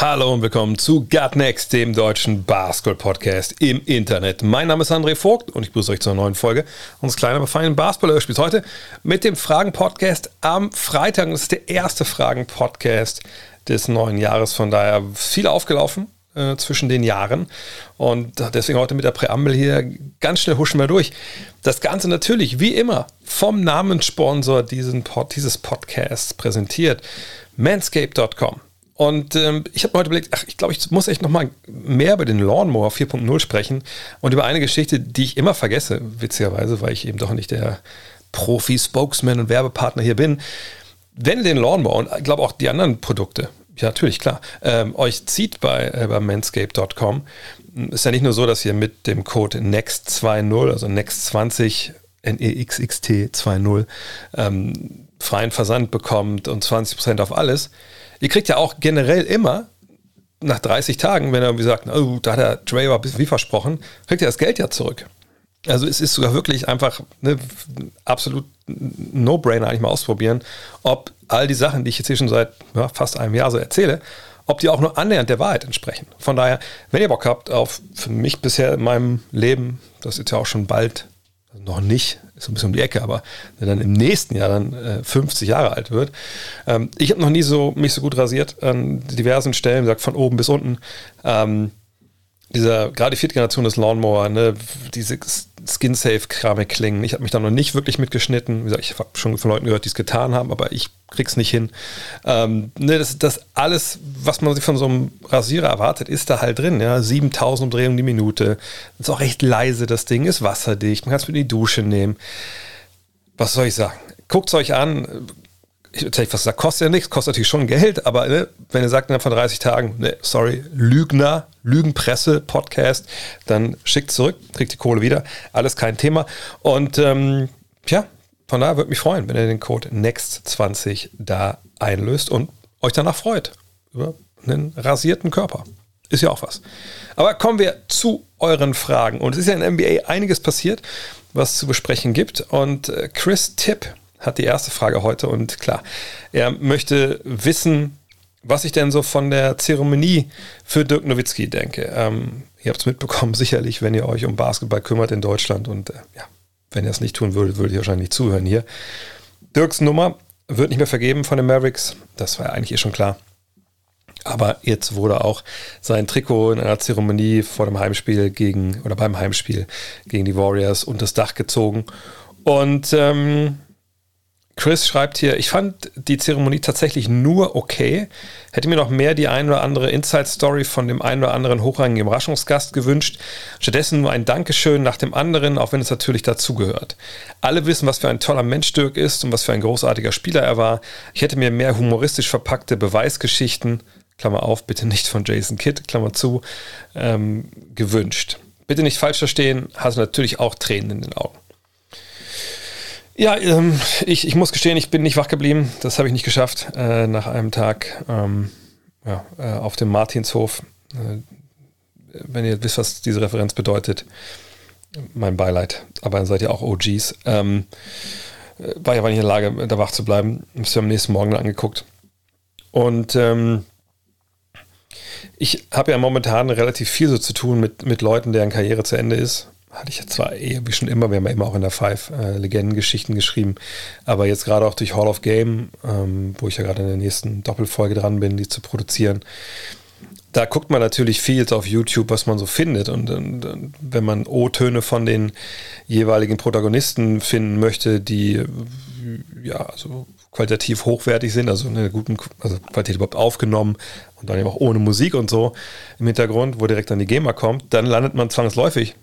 Hallo und willkommen zu Gut Next, dem deutschen Basketball-Podcast im Internet. Mein Name ist André Vogt und ich begrüße euch zur neuen Folge unseres kleinen, aber feinen Basketball-Hörspiels. Heute mit dem Fragen-Podcast am Freitag. Das ist der erste Fragen-Podcast des neuen Jahres. Von daher viel aufgelaufen äh, zwischen den Jahren. Und deswegen heute mit der Präambel hier ganz schnell huschen wir durch. Das Ganze natürlich, wie immer, vom Namenssponsor diesen Pod, dieses Podcasts präsentiert, manscape.com. Und ähm, ich habe mir heute überlegt, ach, ich glaube, ich muss echt noch mal mehr über den Lawnmower 4.0 sprechen und über eine Geschichte, die ich immer vergesse, witzigerweise, weil ich eben doch nicht der Profi-Spokesman und Werbepartner hier bin. Wenn ihr den Lawnmower und ich glaube auch die anderen Produkte, ja natürlich, klar, ähm, euch zieht bei, äh, bei manscape.com, ist ja nicht nur so, dass ihr mit dem Code NEXT20, also NEXT20, N-E-X-X-T 20, ähm, freien Versand bekommt und 20% auf alles. Ihr kriegt ja auch generell immer nach 30 Tagen, wenn er irgendwie sagt, oh, da hat der aber wie versprochen, kriegt ihr das Geld ja zurück. Also es ist sogar wirklich einfach ne, absolut No-Brainer eigentlich mal ausprobieren, ob all die Sachen, die ich jetzt hier schon seit ja, fast einem Jahr so erzähle, ob die auch nur annähernd der Wahrheit entsprechen. Von daher, wenn ihr Bock habt auf für mich bisher in meinem Leben, das ist ja auch schon bald, also noch nicht, ist ein bisschen um die Ecke, aber dann im nächsten Jahr dann äh, 50 Jahre alt wird. Ähm, ich habe noch nie so mich so gut rasiert an diversen Stellen, wie gesagt, von oben bis unten. Ähm, dieser, gerade die vierte Generation des Lawnmower, ne, diese Skin-Safe-Keramik-Klingen. Ich habe mich da noch nicht wirklich mitgeschnitten. Wie gesagt, ich habe schon von Leuten gehört, die es getan haben, aber ich krieg's nicht hin. Ähm, ne, das, das alles, was man sich von so einem Rasierer erwartet, ist da halt drin. Ja? 7000 Umdrehungen die Minute. Ist auch recht leise, das Ding, ist wasserdicht. Man kann es mit in die Dusche nehmen. Was soll ich sagen? Guckt es euch an. Ich hätte fast gesagt, kostet ja nichts, kostet natürlich schon Geld, aber ne, wenn ihr sagt, innerhalb von 30 Tagen, ne, sorry, Lügner, Lügenpresse, Podcast, dann schickt zurück, kriegt die Kohle wieder. Alles kein Thema. Und ähm, ja, von daher würde mich freuen, wenn ihr den Code NEXT20 da einlöst und euch danach freut über einen rasierten Körper. Ist ja auch was. Aber kommen wir zu euren Fragen. Und es ist ja in NBA einiges passiert, was zu besprechen gibt. Und äh, Chris Tipp hat die erste Frage heute. Und klar, er möchte wissen, was ich denn so von der Zeremonie für Dirk Nowitzki denke. Ähm, ihr habt es mitbekommen, sicherlich, wenn ihr euch um Basketball kümmert in Deutschland. Und äh, ja, wenn ihr es nicht tun würdet, würde ich wahrscheinlich zuhören hier. Dirks Nummer wird nicht mehr vergeben von den Mavericks. Das war ja eigentlich eh schon klar. Aber jetzt wurde auch sein Trikot in einer Zeremonie vor dem Heimspiel gegen oder beim Heimspiel gegen die Warriors unter das Dach gezogen. Und ähm, Chris schreibt hier, ich fand die Zeremonie tatsächlich nur okay. Hätte mir noch mehr die ein oder andere Inside-Story von dem einen oder anderen hochrangigen Überraschungsgast gewünscht. Stattdessen nur ein Dankeschön nach dem anderen, auch wenn es natürlich dazugehört. Alle wissen, was für ein toller Mensch Dirk ist und was für ein großartiger Spieler er war. Ich hätte mir mehr humoristisch verpackte Beweisgeschichten, Klammer auf, bitte nicht von Jason Kidd, Klammer zu, ähm, gewünscht. Bitte nicht falsch verstehen, hast natürlich auch Tränen in den Augen. Ja, ähm, ich, ich muss gestehen, ich bin nicht wach geblieben. Das habe ich nicht geschafft äh, nach einem Tag ähm, ja, äh, auf dem Martinshof. Äh, wenn ihr wisst, was diese Referenz bedeutet, mein Beileid. Aber dann seid ihr auch OGs. Ähm, äh, war ich aber nicht in der Lage, da wach zu bleiben. Hab's mir am nächsten Morgen angeguckt. Und ähm, ich habe ja momentan relativ viel so zu tun mit, mit Leuten, deren Karriere zu Ende ist hatte ich ja zwar eh, wie schon immer, wir haben ja immer auch in der Five äh, Legendengeschichten geschrieben, aber jetzt gerade auch durch Hall of Game, ähm, wo ich ja gerade in der nächsten Doppelfolge dran bin, die zu produzieren, da guckt man natürlich viel auf YouTube, was man so findet. Und, und, und wenn man O-Töne von den jeweiligen Protagonisten finden möchte, die ja, also qualitativ hochwertig sind, also eine guten also Qualität überhaupt aufgenommen und dann eben auch ohne Musik und so im Hintergrund, wo direkt dann die GEMA kommt, dann landet man zwangsläufig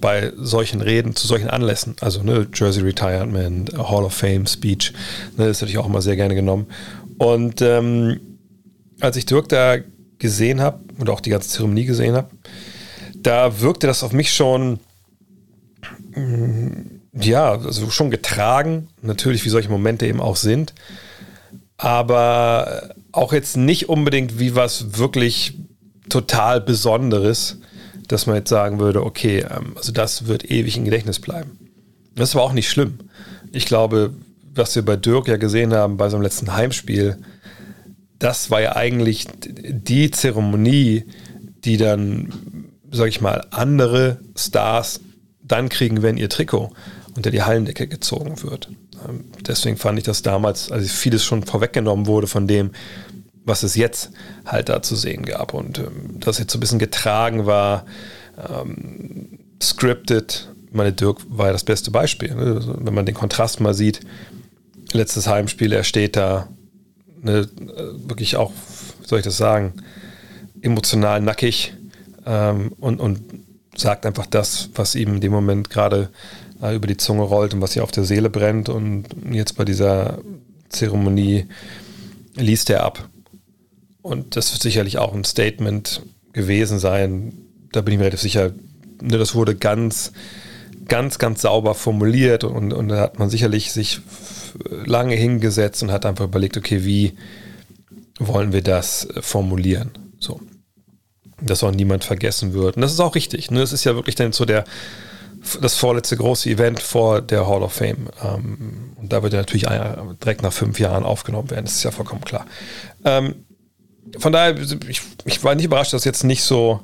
bei solchen Reden, zu solchen Anlässen, also ne, Jersey Retirement, Hall of Fame Speech, ne, das hätte ich auch immer sehr gerne genommen. Und ähm, als ich Dirk da gesehen habe und auch die ganze Zeremonie gesehen habe, da wirkte das auf mich schon ja, also schon getragen, natürlich wie solche Momente eben auch sind, aber auch jetzt nicht unbedingt wie was wirklich total Besonderes, dass man jetzt sagen würde, okay, ähm, also das wird ewig im Gedächtnis bleiben. Das war auch nicht schlimm. Ich glaube, was wir bei Dirk ja gesehen haben bei seinem letzten Heimspiel, das war ja eigentlich die Zeremonie, die dann, sag ich mal, andere Stars dann kriegen, wenn ihr Trikot unter die Hallendecke gezogen wird. Ähm, deswegen fand ich das damals, also vieles schon vorweggenommen wurde von dem, was es jetzt halt da zu sehen gab. Und ähm, das jetzt so ein bisschen getragen war, ähm, scripted. Meine Dirk war ja das beste Beispiel. Ne? Also, wenn man den Kontrast mal sieht, letztes Heimspiel, er steht da, ne, wirklich auch, wie soll ich das sagen, emotional nackig ähm, und, und sagt einfach das, was ihm in dem Moment gerade äh, über die Zunge rollt und was hier auf der Seele brennt. Und jetzt bei dieser Zeremonie liest er ab. Und das wird sicherlich auch ein Statement gewesen sein. Da bin ich mir relativ sicher, ne, das wurde ganz, ganz, ganz sauber formuliert und, und da hat man sicherlich sich lange hingesetzt und hat einfach überlegt, okay, wie wollen wir das formulieren? So. Dass auch niemand vergessen wird. Und das ist auch richtig. Ne? Das ist ja wirklich dann so der, das vorletzte große Event vor der Hall of Fame. Ähm, und da wird er natürlich direkt nach fünf Jahren aufgenommen werden. Das ist ja vollkommen klar. Ähm, von daher, ich, ich, war nicht überrascht, dass jetzt nicht so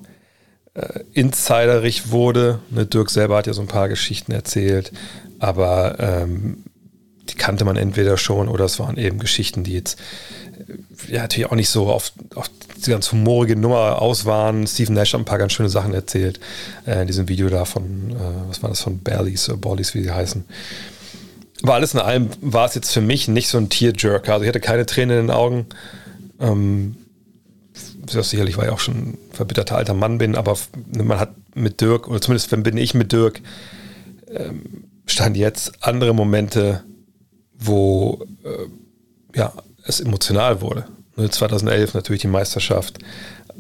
äh, insiderig wurde. Ne, Dirk selber hat ja so ein paar Geschichten erzählt, aber ähm, die kannte man entweder schon oder es waren eben Geschichten, die jetzt ja natürlich auch nicht so auf, auf die ganz humorige Nummer aus waren. Stephen Nash hat ein paar ganz schöne Sachen erzählt äh, in diesem Video da von, äh, was war das, von Ballies oder Bollies, wie sie heißen. War alles in allem, war es jetzt für mich nicht so ein Tearjerker. Also ich hatte keine Tränen in den Augen. Ähm, sicherlich, weil ich auch schon ein verbitterter alter Mann bin, aber man hat mit Dirk, oder zumindest wenn bin ich mit Dirk, ähm, stand jetzt andere Momente, wo äh, ja, es emotional wurde. 2011 natürlich die Meisterschaft,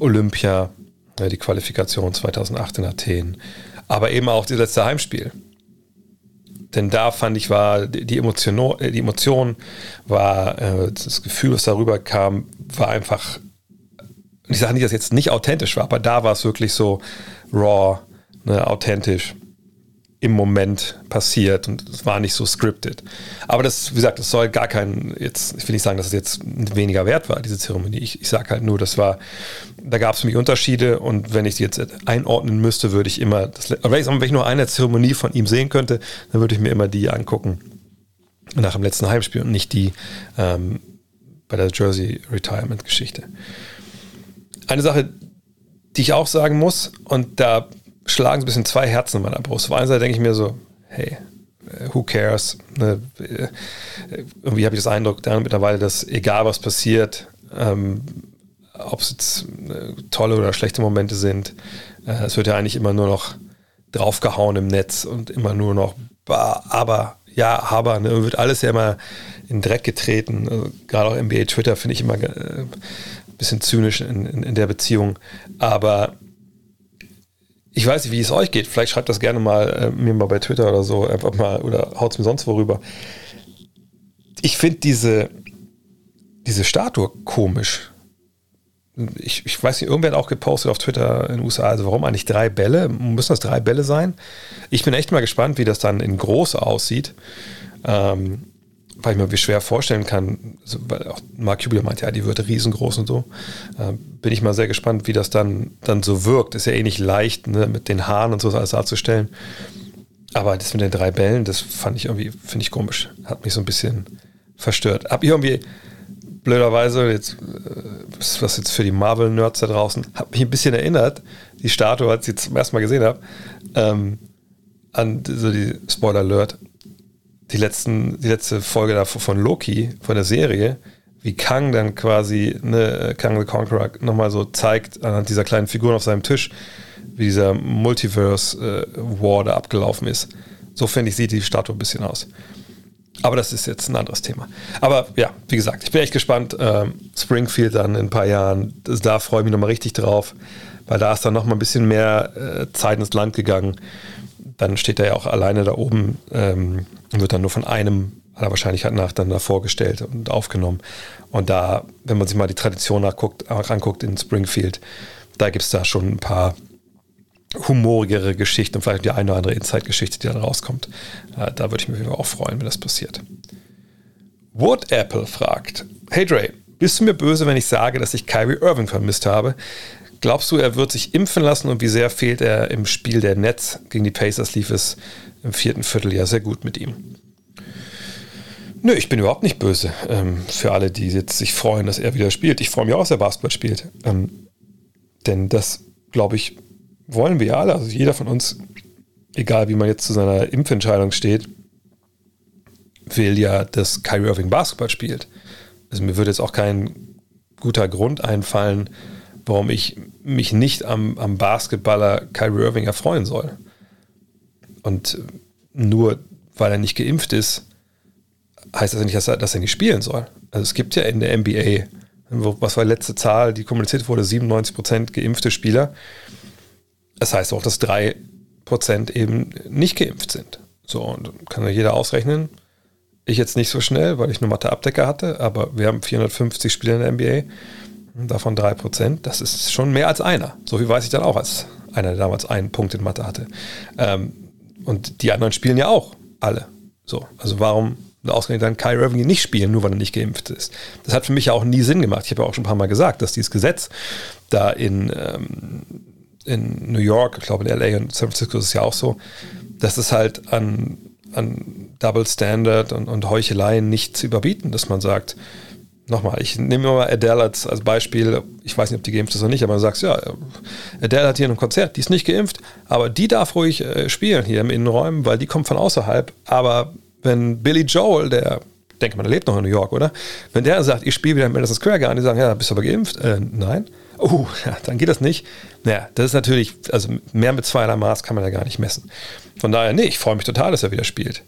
Olympia, die Qualifikation 2008 in Athen, aber eben auch das letzte Heimspiel. Denn da fand ich, war die Emotion, die Emotion war, äh, das Gefühl, was darüber kam, war einfach, ich sage nicht, dass jetzt nicht authentisch war, aber da war es wirklich so raw, ne, authentisch im Moment passiert und es war nicht so scripted. Aber das, wie gesagt, das soll gar kein, jetzt, ich will nicht sagen, dass es jetzt weniger wert war, diese Zeremonie. Ich, ich sage halt nur, das war, da gab es für mich Unterschiede und wenn ich die jetzt einordnen müsste, würde ich immer, das, wenn, ich, wenn ich nur eine Zeremonie von ihm sehen könnte, dann würde ich mir immer die angucken nach dem letzten Heimspiel und nicht die ähm, bei der Jersey Retirement Geschichte. Eine Sache, die ich auch sagen muss, und da schlagen so ein bisschen zwei Herzen in meiner Brust. Auf einer Seite denke ich mir so, hey, äh, who cares? Ne? Äh, irgendwie habe ich das Eindruck da mittlerweile, dass egal was passiert, ähm, ob es jetzt äh, tolle oder schlechte Momente sind, äh, es wird ja eigentlich immer nur noch draufgehauen im Netz und immer nur noch, bah, aber, ja, aber, ne? wird alles ja immer in den Dreck getreten. Also, gerade auch NBA Twitter finde ich immer äh, bisschen zynisch in, in, in der Beziehung. Aber ich weiß nicht, wie es euch geht. Vielleicht schreibt das gerne mal äh, mir mal bei Twitter oder so einfach mal oder haut es mir sonst worüber. Ich finde diese, diese Statue komisch. Ich, ich weiß nicht, irgendwer hat auch gepostet auf Twitter in den USA, also warum eigentlich drei Bälle? Müssen das drei Bälle sein? Ich bin echt mal gespannt, wie das dann in groß aussieht. Ähm, weil ich mir wie schwer vorstellen kann, weil auch Mark Cubier meint, ja, die wird riesengroß und so. Äh, bin ich mal sehr gespannt, wie das dann, dann so wirkt. Ist ja eh nicht leicht, ne, mit den Haaren und so alles darzustellen. Aber das mit den drei Bällen, das fand ich irgendwie, finde ich komisch. Hat mich so ein bisschen verstört. Hab ich irgendwie, blöderweise, jetzt, äh, was jetzt für die Marvel-Nerds da draußen, hat mich ein bisschen erinnert, die Statue, als ich sie zum ersten Mal gesehen habe, ähm, an so die Spoiler-Alert, die, letzten, die letzte Folge davon von Loki, von der Serie, wie Kang dann quasi, ne, Kang the Conqueror nochmal so zeigt, anhand dieser kleinen Figuren auf seinem Tisch, wie dieser Multiverse-War äh, da abgelaufen ist. So finde ich, sieht die Statue ein bisschen aus. Aber das ist jetzt ein anderes Thema. Aber ja, wie gesagt, ich bin echt gespannt. Ähm, Springfield dann in ein paar Jahren, das, da freue ich mich nochmal richtig drauf, weil da ist dann nochmal ein bisschen mehr äh, Zeit ins Land gegangen dann steht er ja auch alleine da oben ähm, und wird dann nur von einem aller Wahrscheinlichkeit nach dann da vorgestellt und aufgenommen. Und da, wenn man sich mal die Tradition nachguckt, anguckt in Springfield, da gibt es da schon ein paar humorigere Geschichten und vielleicht die eine oder andere Inside-Geschichte, die dann rauskommt. Äh, da würde ich mich auch freuen, wenn das passiert. Wood Apple fragt: Hey Dre, bist du mir böse, wenn ich sage, dass ich Kyrie Irving vermisst habe? Glaubst du, er wird sich impfen lassen und wie sehr fehlt er im Spiel der Nets? Gegen die Pacers lief es im vierten Vierteljahr sehr gut mit ihm. Nö, ich bin überhaupt nicht böse. Ähm, für alle, die jetzt sich freuen, dass er wieder spielt. Ich freue mich auch, dass er Basketball spielt. Ähm, denn das, glaube ich, wollen wir ja alle. Also jeder von uns, egal wie man jetzt zu seiner Impfentscheidung steht, will ja, dass Kyrie Irving Basketball spielt. Also mir würde jetzt auch kein guter Grund einfallen, warum ich mich nicht am, am Basketballer Kyrie Irving erfreuen soll. Und nur weil er nicht geimpft ist, heißt das nicht, dass er, dass er nicht spielen soll. Also es gibt ja in der NBA, was war die letzte Zahl, die kommuniziert wurde, 97% geimpfte Spieler. Das heißt auch, dass 3% eben nicht geimpft sind. So, und kann ja jeder ausrechnen. Ich jetzt nicht so schnell, weil ich nur Mathe-Abdecker hatte, aber wir haben 450 Spieler in der NBA, davon 3%. Das ist schon mehr als einer. So viel weiß ich dann auch, als einer, der damals einen Punkt in Mathe hatte. Ähm, und die anderen spielen ja auch alle. So, also warum ausgerechnet dann Kai Irving nicht spielen, nur weil er nicht geimpft ist? Das hat für mich ja auch nie Sinn gemacht. Ich habe ja auch schon ein paar Mal gesagt, dass dieses Gesetz da in ähm, in New York, ich glaube in LA und San Francisco ist es ja auch so, dass es halt an, an Double Standard und, und Heucheleien nicht zu überbieten, dass man sagt, nochmal, ich nehme mal Adele als, als Beispiel, ich weiß nicht, ob die geimpft ist oder nicht, aber du sagst, ja, Adele hat hier ein Konzert, die ist nicht geimpft, aber die darf ruhig äh, spielen hier im Innenräumen, weil die kommt von außerhalb, aber wenn Billy Joel, der denke mal, der lebt noch in New York, oder? Wenn der sagt, ich spiele wieder im Madison Square Garden, die sagen, ja, bist du aber geimpft? Äh, nein oh, ja, dann geht das nicht. Naja, das ist natürlich, also mehr mit zweierlei Maß kann man ja gar nicht messen. Von daher, nee, ich freue mich total, dass er wieder spielt.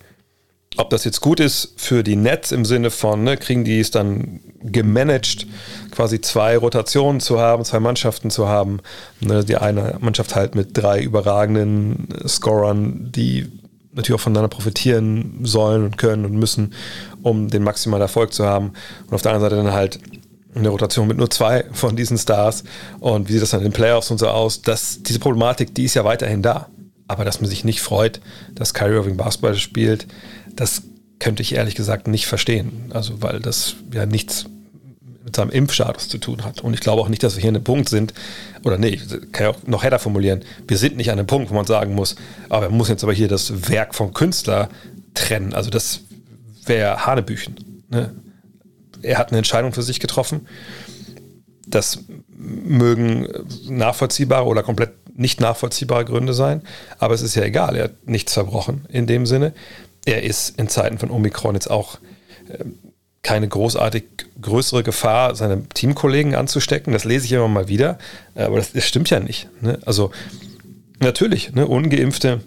Ob das jetzt gut ist für die Nets im Sinne von, ne, kriegen die es dann gemanagt, quasi zwei Rotationen zu haben, zwei Mannschaften zu haben. Ne, die eine Mannschaft halt mit drei überragenden Scorern, die natürlich auch voneinander profitieren sollen und können und müssen, um den maximalen Erfolg zu haben. Und auf der anderen Seite dann halt eine Rotation mit nur zwei von diesen Stars und wie sieht das dann in den Playoffs und so aus, dass diese Problematik, die ist ja weiterhin da. Aber dass man sich nicht freut, dass Kyrie Irving Basketball spielt, das könnte ich ehrlich gesagt nicht verstehen. Also, weil das ja nichts mit seinem Impfstatus zu tun hat. Und ich glaube auch nicht, dass wir hier an einem Punkt sind, oder nee, kann ich auch noch header formulieren, wir sind nicht an einem Punkt, wo man sagen muss, aber man muss jetzt aber hier das Werk vom Künstler trennen. Also das wäre Hanebüchen. Ne? er hat eine Entscheidung für sich getroffen. Das mögen nachvollziehbare oder komplett nicht nachvollziehbare Gründe sein, aber es ist ja egal, er hat nichts verbrochen in dem Sinne. Er ist in Zeiten von Omikron jetzt auch ähm, keine großartig größere Gefahr, seine Teamkollegen anzustecken. Das lese ich immer mal wieder, aber das, das stimmt ja nicht. Ne? Also natürlich, ne, ungeimpfte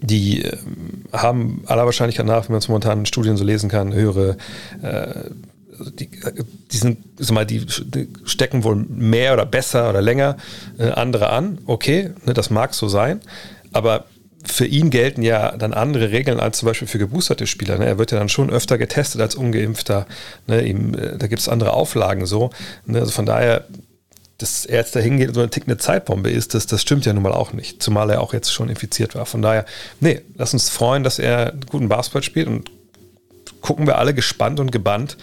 die äh, haben aller Wahrscheinlichkeit nach, wenn man es momentan in Studien so lesen kann, höhere äh, die, die, sind, sag mal, die stecken wohl mehr oder besser oder länger äh, andere an. Okay, ne, das mag so sein. Aber für ihn gelten ja dann andere Regeln als zum Beispiel für geboosterte Spieler. Ne? Er wird ja dann schon öfter getestet als ungeimpfter. Ne? Äh, da gibt es andere Auflagen so. Ne? Also von daher dass er jetzt dahin geht und so eine tickende Zeitbombe ist, das, das stimmt ja nun mal auch nicht. Zumal er auch jetzt schon infiziert war. Von daher, nee, lass uns freuen, dass er guten Basketball spielt und gucken wir alle gespannt und gebannt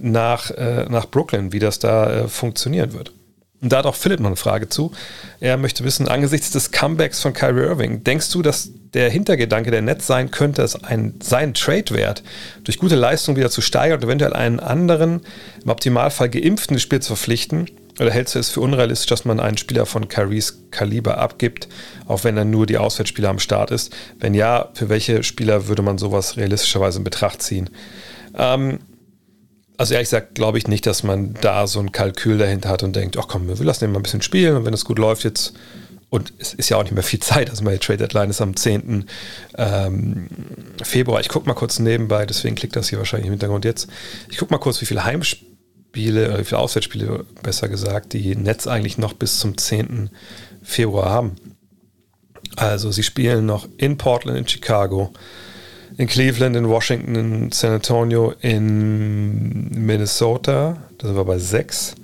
nach, äh, nach Brooklyn, wie das da äh, funktionieren wird. Und da hat auch Philipp noch eine Frage zu. Er möchte wissen, angesichts des Comebacks von Kyrie Irving, denkst du, dass der Hintergedanke der Netz sein könnte, dass ein, sein Trade-Wert durch gute Leistung wieder zu steigern und eventuell einen anderen, im Optimalfall geimpften Spiel zu verpflichten, oder hältst du es für unrealistisch, dass man einen Spieler von Kyries Kaliber abgibt, auch wenn er nur die Auswärtsspieler am Start ist? Wenn ja, für welche Spieler würde man sowas realistischerweise in Betracht ziehen? Ähm, also ehrlich gesagt glaube ich nicht, dass man da so ein Kalkül dahinter hat und denkt, ach komm, wir lassen den mal ein bisschen spielen und wenn es gut läuft jetzt, und es ist ja auch nicht mehr viel Zeit, also meine Trade Deadline ist am 10. Ähm, Februar. Ich gucke mal kurz nebenbei, deswegen klickt das hier wahrscheinlich im Hintergrund jetzt. Ich gucke mal kurz, wie viele Heimspiele Spiele, oder wie viele Auswärtsspiele, besser gesagt, die Netz eigentlich noch bis zum 10. Februar haben. Also sie spielen noch in Portland, in Chicago, in Cleveland, in Washington, in San Antonio, in Minnesota. Da sind wir bei sechs.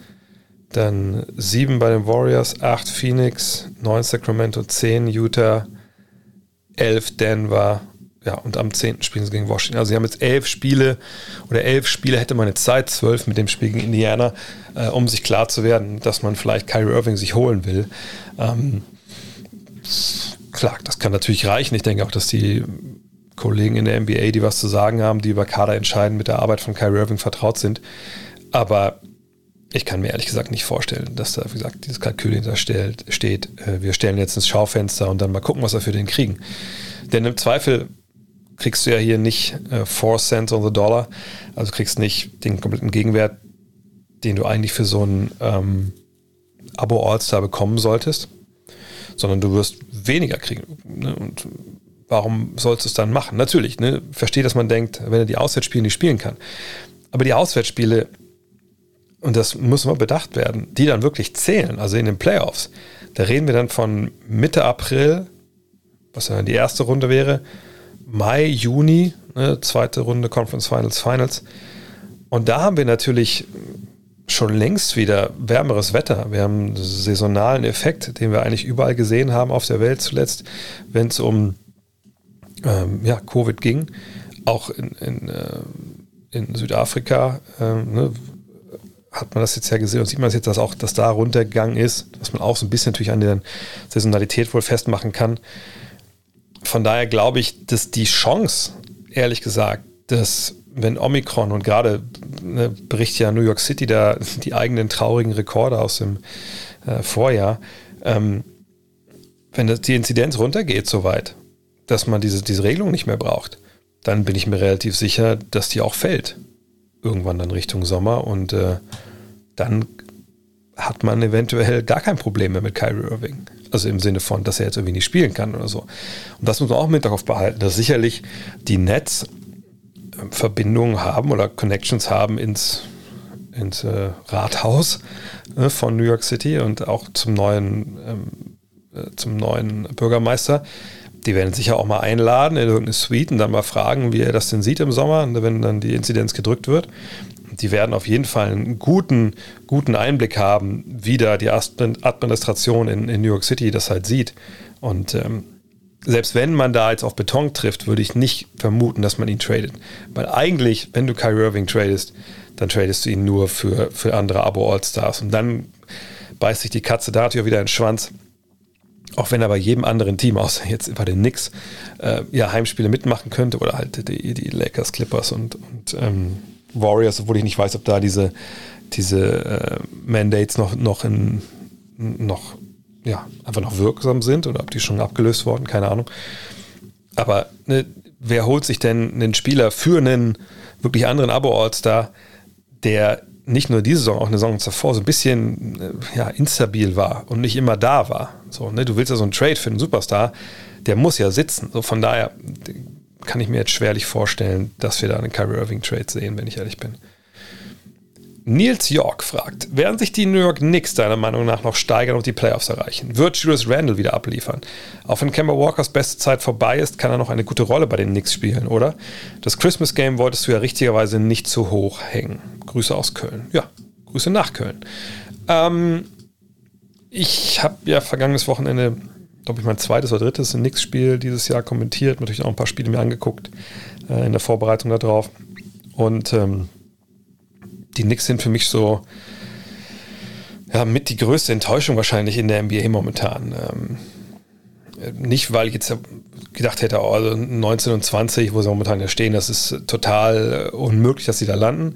Dann sieben bei den Warriors, acht Phoenix, neun Sacramento, zehn Utah, elf Denver, ja, und am 10. spielen sie gegen Washington. Also sie haben jetzt elf Spiele oder elf Spiele hätte man jetzt Zeit, zwölf mit dem Spiel gegen Indiana, äh, um sich klar zu werden, dass man vielleicht Kyrie Irving sich holen will. Ähm, klar, das kann natürlich reichen. Ich denke auch, dass die Kollegen in der NBA, die was zu sagen haben, die über Kader entscheiden, mit der Arbeit von Kyrie Irving vertraut sind. Aber ich kann mir ehrlich gesagt nicht vorstellen, dass da, wie gesagt, dieses Kalkül hinter steht. Äh, wir stellen jetzt ins Schaufenster und dann mal gucken, was wir für den kriegen. Denn im Zweifel kriegst du ja hier nicht äh, 4 Cents on the Dollar, also kriegst nicht den kompletten Gegenwert, den du eigentlich für so ein ähm, Abo All-Star bekommen solltest, sondern du wirst weniger kriegen. Ne? Und warum sollst du es dann machen? Natürlich, ne? verstehe, dass man denkt, wenn er die Auswärtsspiele nicht spielen kann. Aber die Auswärtsspiele, und das muss mal bedacht werden, die dann wirklich zählen, also in den Playoffs, da reden wir dann von Mitte April, was dann die erste Runde wäre, Mai, Juni, ne, zweite Runde Conference Finals, Finals. Und da haben wir natürlich schon längst wieder wärmeres Wetter. Wir haben einen saisonalen Effekt, den wir eigentlich überall gesehen haben auf der Welt zuletzt, wenn es um ähm, ja, Covid ging. Auch in, in, äh, in Südafrika äh, ne, hat man das jetzt ja gesehen und sieht man jetzt, dass auch das da runtergegangen ist, was man auch so ein bisschen natürlich an der Saisonalität wohl festmachen kann von daher glaube ich, dass die Chance, ehrlich gesagt, dass wenn Omikron und gerade ne, berichtet ja New York City da die eigenen traurigen Rekorde aus dem äh, Vorjahr, ähm, wenn das, die Inzidenz runtergeht so weit, dass man diese, diese Regelung nicht mehr braucht, dann bin ich mir relativ sicher, dass die auch fällt. Irgendwann dann Richtung Sommer und äh, dann hat man eventuell gar kein Problem mehr mit Kyrie Irving. Also im Sinne von, dass er jetzt irgendwie nicht spielen kann oder so. Und das muss man auch im Hinterkopf behalten, dass sicherlich die Nets ähm, Verbindungen haben oder Connections haben ins, ins äh, Rathaus äh, von New York City und auch zum neuen, ähm, äh, zum neuen Bürgermeister. Die werden sicher auch mal einladen in irgendeine Suite und dann mal fragen, wie er das denn sieht im Sommer, wenn dann die Inzidenz gedrückt wird die werden auf jeden Fall einen guten, guten Einblick haben, wie da die Administration in, in New York City das halt sieht. Und ähm, selbst wenn man da jetzt auf Beton trifft, würde ich nicht vermuten, dass man ihn tradet. Weil eigentlich, wenn du Kyrie Irving tradest, dann tradest du ihn nur für, für andere Abo-All-Stars. Und dann beißt sich die Katze da wieder in den Schwanz. Auch wenn er bei jedem anderen Team, außer jetzt bei den Knicks, äh, ja, Heimspiele mitmachen könnte oder halt die, die Lakers, Clippers und, und ähm, Warriors, obwohl ich nicht weiß, ob da diese, diese äh, Mandates noch, noch, in, noch ja, einfach noch wirksam sind oder ob die schon abgelöst wurden, keine Ahnung. Aber ne, wer holt sich denn einen Spieler für einen wirklich anderen Abo-All-Star, der nicht nur diese Saison, auch eine Saison zuvor so ein bisschen äh, ja, instabil war und nicht immer da war. So, ne, du willst ja so einen Trade für einen Superstar, der muss ja sitzen. So, von daher kann ich mir jetzt schwerlich vorstellen, dass wir da einen Kyrie Irving Trade sehen, wenn ich ehrlich bin. Nils York fragt, werden sich die New York Knicks deiner Meinung nach noch steigern und die Playoffs erreichen? Wird Julius Randle wieder abliefern? Auch wenn Kemba Walkers beste Zeit vorbei ist, kann er noch eine gute Rolle bei den Knicks spielen, oder? Das Christmas Game wolltest du ja richtigerweise nicht zu hoch hängen. Grüße aus Köln. Ja, Grüße nach Köln. Ähm, ich habe ja vergangenes Wochenende glaube ich, mein zweites oder drittes Knicks-Spiel dieses Jahr kommentiert, natürlich auch ein paar Spiele mir angeguckt äh, in der Vorbereitung darauf. Und ähm, die Knicks sind für mich so ja, mit die größte Enttäuschung wahrscheinlich in der NBA momentan. Ähm, nicht, weil ich jetzt gedacht hätte, oh, also 19 und 20, wo sie momentan ja stehen, das ist total unmöglich, dass sie da landen.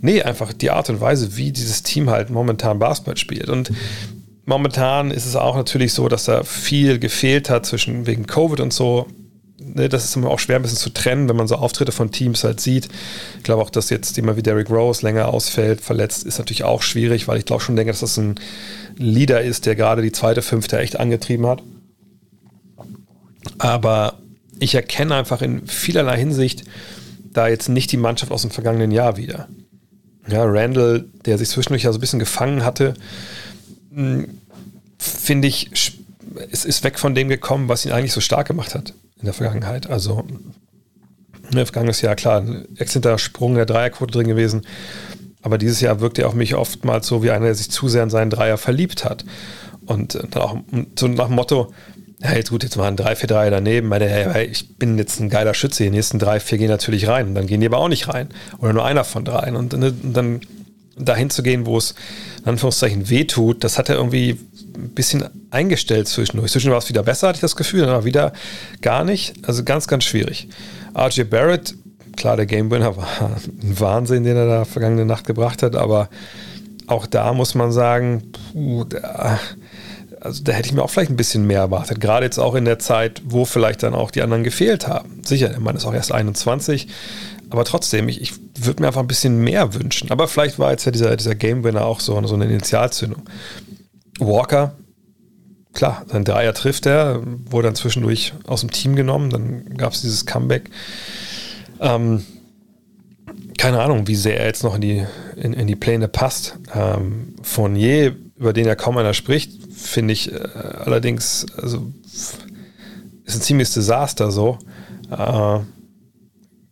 Nee, einfach die Art und Weise, wie dieses Team halt momentan Basketball spielt. Und momentan ist es auch natürlich so, dass da viel gefehlt hat zwischen wegen Covid und so. Ne, das ist immer auch schwer ein bisschen zu trennen, wenn man so Auftritte von Teams halt sieht. Ich glaube auch, dass jetzt jemand wie Derrick Rose länger ausfällt, verletzt, ist natürlich auch schwierig, weil ich glaube schon denke, dass das ein Leader ist, der gerade die zweite Fünfte echt angetrieben hat. Aber ich erkenne einfach in vielerlei Hinsicht da jetzt nicht die Mannschaft aus dem vergangenen Jahr wieder. Ja, Randall, der sich zwischendurch ja so ein bisschen gefangen hatte, finde ich, es ist weg von dem gekommen, was ihn eigentlich so stark gemacht hat in der Vergangenheit. Also ne, vergangenes Jahr, klar, ein exzellenter Sprung der Dreierquote drin gewesen. Aber dieses Jahr wirkt er auf mich oftmals so wie einer, der sich zu sehr in seinen Dreier verliebt hat. Und dann auch so nach dem Motto, ja, jetzt gut, jetzt mal ein 3, 4, 3 daneben, weil hey, ich bin jetzt ein geiler Schütze, die nächsten 3, 4 gehen natürlich rein und dann gehen die aber auch nicht rein. Oder nur einer von dreien. Und, und dann dahin zu gehen, wo es in Anführungszeichen wehtut, das hat er irgendwie ein bisschen eingestellt zwischendurch. Zwischendurch war es wieder besser, hatte ich das Gefühl, aber wieder gar nicht. Also ganz, ganz schwierig. RJ Barrett, klar, der Game war ein Wahnsinn, den er da vergangene Nacht gebracht hat, aber auch da muss man sagen, puh, da, also da hätte ich mir auch vielleicht ein bisschen mehr erwartet. Gerade jetzt auch in der Zeit, wo vielleicht dann auch die anderen gefehlt haben. Sicher, der Mann ist auch erst 21, aber trotzdem, ich, ich würde mir einfach ein bisschen mehr wünschen. Aber vielleicht war jetzt ja dieser, dieser Game Winner auch so, so eine Initialzündung. Walker, klar, sein Dreier trifft er, wurde dann zwischendurch aus dem Team genommen, dann gab es dieses Comeback. Ähm, keine Ahnung, wie sehr er jetzt noch in die, in, in die Pläne passt. Ähm, Fournier, über den ja kaum einer spricht, finde ich äh, allerdings, also ist ein ziemliches Desaster so. Äh,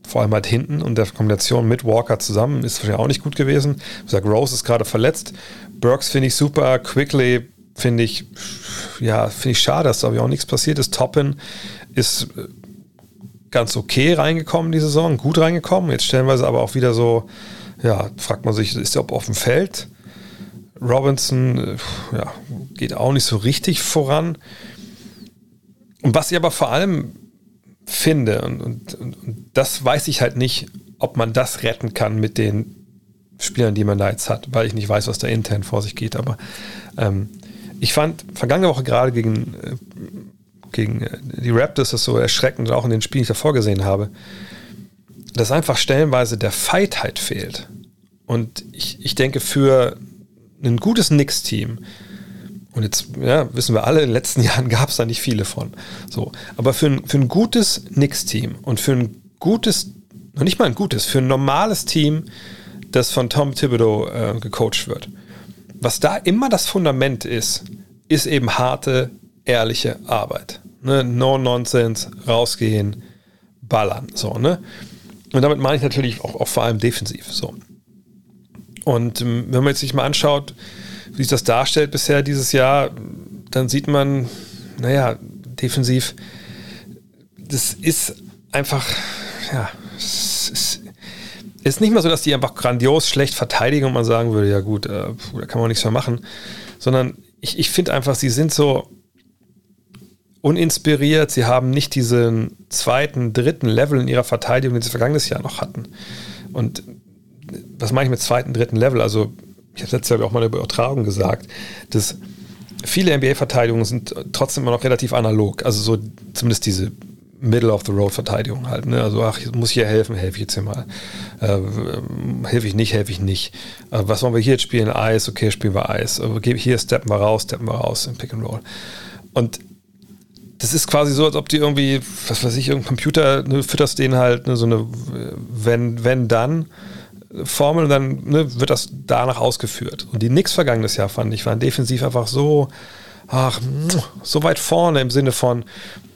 vor allem halt hinten und der Kombination mit Walker zusammen ist wahrscheinlich auch nicht gut gewesen. Wie gesagt, Rose ist gerade verletzt. Burks finde ich super. Quickly finde ich, ja, finde ich schade, dass da auch nichts passiert ist. Toppin ist äh, ganz okay reingekommen die Saison, gut reingekommen. Jetzt stellenweise aber auch wieder so, ja, fragt man sich, ist der auf dem Feld? Robinson, äh, ja, geht auch nicht so richtig voran. Und was ich aber vor allem finde, und, und, und, das weiß ich halt nicht, ob man das retten kann mit den Spielern, die man da jetzt hat, weil ich nicht weiß, was da intern vor sich geht. Aber ähm, ich fand vergangene Woche gerade gegen, äh, gegen äh, die Raptors das so erschreckend, auch in den Spielen, die ich davor gesehen habe, dass einfach stellenweise der Fight halt fehlt. Und ich, ich denke, für ein gutes Knicks-Team, und jetzt ja, wissen wir alle, in den letzten Jahren gab es da nicht viele von. So. Aber für ein, für ein gutes Knicks-Team und für ein gutes, noch nicht mal ein gutes, für ein normales Team, das von Tom Thibodeau äh, gecoacht wird, was da immer das Fundament ist, ist eben harte, ehrliche Arbeit. Ne? No Nonsense, rausgehen, ballern. So, ne? Und damit meine ich natürlich auch, auch vor allem defensiv. So. Und ähm, wenn man jetzt sich mal anschaut, wie sich das darstellt bisher dieses Jahr, dann sieht man, naja, defensiv, das ist einfach, ja, es ist, ist nicht mal so, dass die einfach grandios schlecht verteidigen und man sagen würde, ja gut, äh, da kann man nichts mehr machen, sondern ich, ich finde einfach, sie sind so uninspiriert, sie haben nicht diesen zweiten, dritten Level in ihrer Verteidigung, den sie vergangenes Jahr noch hatten. Und was meine ich mit zweiten, dritten Level? Also, ich habe letztes Jahr auch mal über Übertragung gesagt, dass viele NBA-Verteidigungen sind trotzdem immer noch relativ analog. Also so zumindest diese Middle-of-the-Road-Verteidigung halt. Ne? Also, ach, muss ich hier helfen, helfe ich jetzt hier mal. Äh, helfe ich nicht, helfe ich nicht. Äh, was wollen wir hier jetzt spielen? Eis, okay, spielen wir Eis. Äh, hier steppen wir raus, steppen wir raus im Pick and Roll. Und das ist quasi so, als ob die irgendwie, was weiß ich, irgendein Computer, ne, fütterst denen halt ne, so eine wenn, wenn, dann Formel und dann ne, wird das danach ausgeführt. Und die Nix vergangenes Jahr fand ich, waren defensiv einfach so, ach, so weit vorne im Sinne von,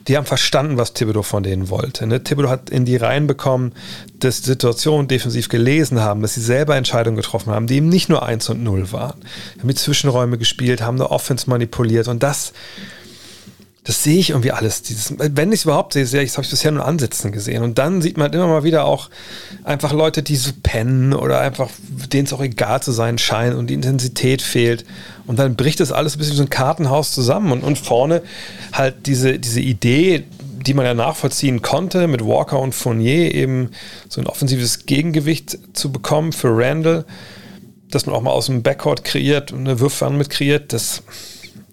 die haben verstanden, was Thibodeau von denen wollte. Ne? Thibodeau hat in die Reihen bekommen, dass die Situation defensiv gelesen haben, dass sie selber Entscheidungen getroffen haben, die eben nicht nur 1 und 0 waren. Haben die Zwischenräume gespielt, haben eine Offense manipuliert und das, das sehe ich irgendwie alles. Dieses, wenn ich es überhaupt sehe, sehe ich, das habe ich bisher nur Ansätzen gesehen. Und dann sieht man immer mal wieder auch einfach Leute, die so pennen oder einfach, denen es auch egal zu sein scheint und die Intensität fehlt. Und dann bricht das alles ein bisschen wie so ein Kartenhaus zusammen. Und, und vorne halt diese, diese Idee, die man ja nachvollziehen konnte, mit Walker und Fournier eben so ein offensives Gegengewicht zu bekommen für Randall, dass man auch mal aus dem Backcourt kreiert und eine Würfwand mit kreiert, das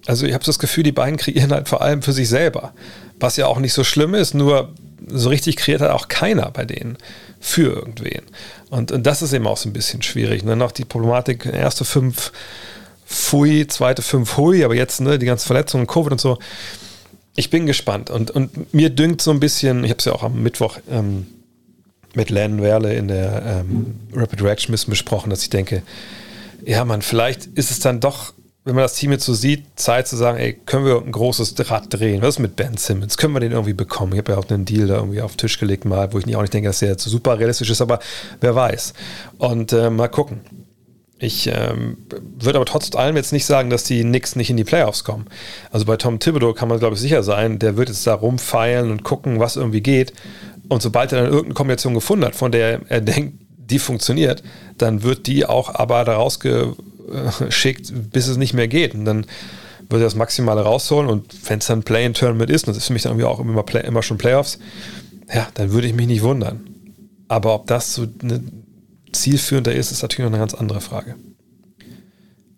also ich habe das Gefühl, die beiden kreieren halt vor allem für sich selber. Was ja auch nicht so schlimm ist, nur so richtig kreiert halt auch keiner bei denen für irgendwen. Und, und das ist eben auch so ein bisschen schwierig. Dann noch die Problematik, erste fünf Fui, zweite fünf Hui, aber jetzt ne, die ganzen Verletzungen, Covid und so. Ich bin gespannt. Und, und mir dünkt so ein bisschen, ich habe es ja auch am Mittwoch ähm, mit Len Werle in der ähm, Rapid Reaction besprochen, dass ich denke, ja man, vielleicht ist es dann doch wenn man das Team jetzt so sieht, Zeit zu sagen, ey, können wir ein großes Rad drehen? Was ist mit Ben Simmons? Können wir den irgendwie bekommen? Ich habe ja auch einen Deal da irgendwie auf den Tisch gelegt mal, wo ich auch nicht denke, dass der jetzt super realistisch ist, aber wer weiß. Und äh, mal gucken. Ich ähm, würde aber trotz allem jetzt nicht sagen, dass die Knicks nicht in die Playoffs kommen. Also bei Tom Thibodeau kann man, glaube ich, sicher sein, der wird jetzt da rumfeilen und gucken, was irgendwie geht. Und sobald er dann irgendeine Kombination gefunden hat, von der er denkt, die funktioniert, dann wird die auch aber daraus geschickt, bis es nicht mehr geht. Und dann wird er das Maximale rausholen und wenn es dann Play-in-Tournament ist, und das ist für mich dann irgendwie auch immer, Play, immer schon Playoffs, ja, dann würde ich mich nicht wundern. Aber ob das so eine zielführender ist, ist natürlich noch eine ganz andere Frage.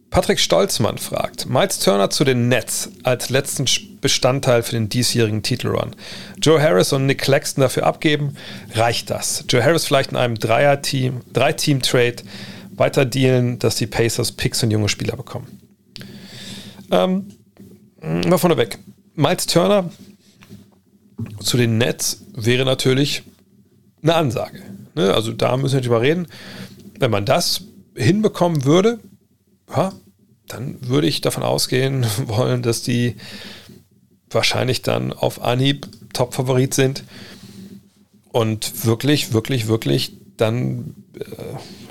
Patrick Stolzmann fragt, Miles Turner zu den Nets als letzten Bestandteil für den diesjährigen Titelrun. Joe Harris und Nick Claxton dafür abgeben, reicht das? Joe Harris vielleicht in einem Dreier-Team, Drei-Team-Trade weiter dealen, dass die Pacers Picks und junge Spieler bekommen. Ähm, mal vorneweg. Miles Turner zu den Nets wäre natürlich eine Ansage. Ne? Also da müssen wir drüber reden. Wenn man das hinbekommen würde, ja, dann würde ich davon ausgehen wollen, dass die wahrscheinlich dann auf Anhieb Top-Favorit sind und wirklich, wirklich, wirklich dann, äh,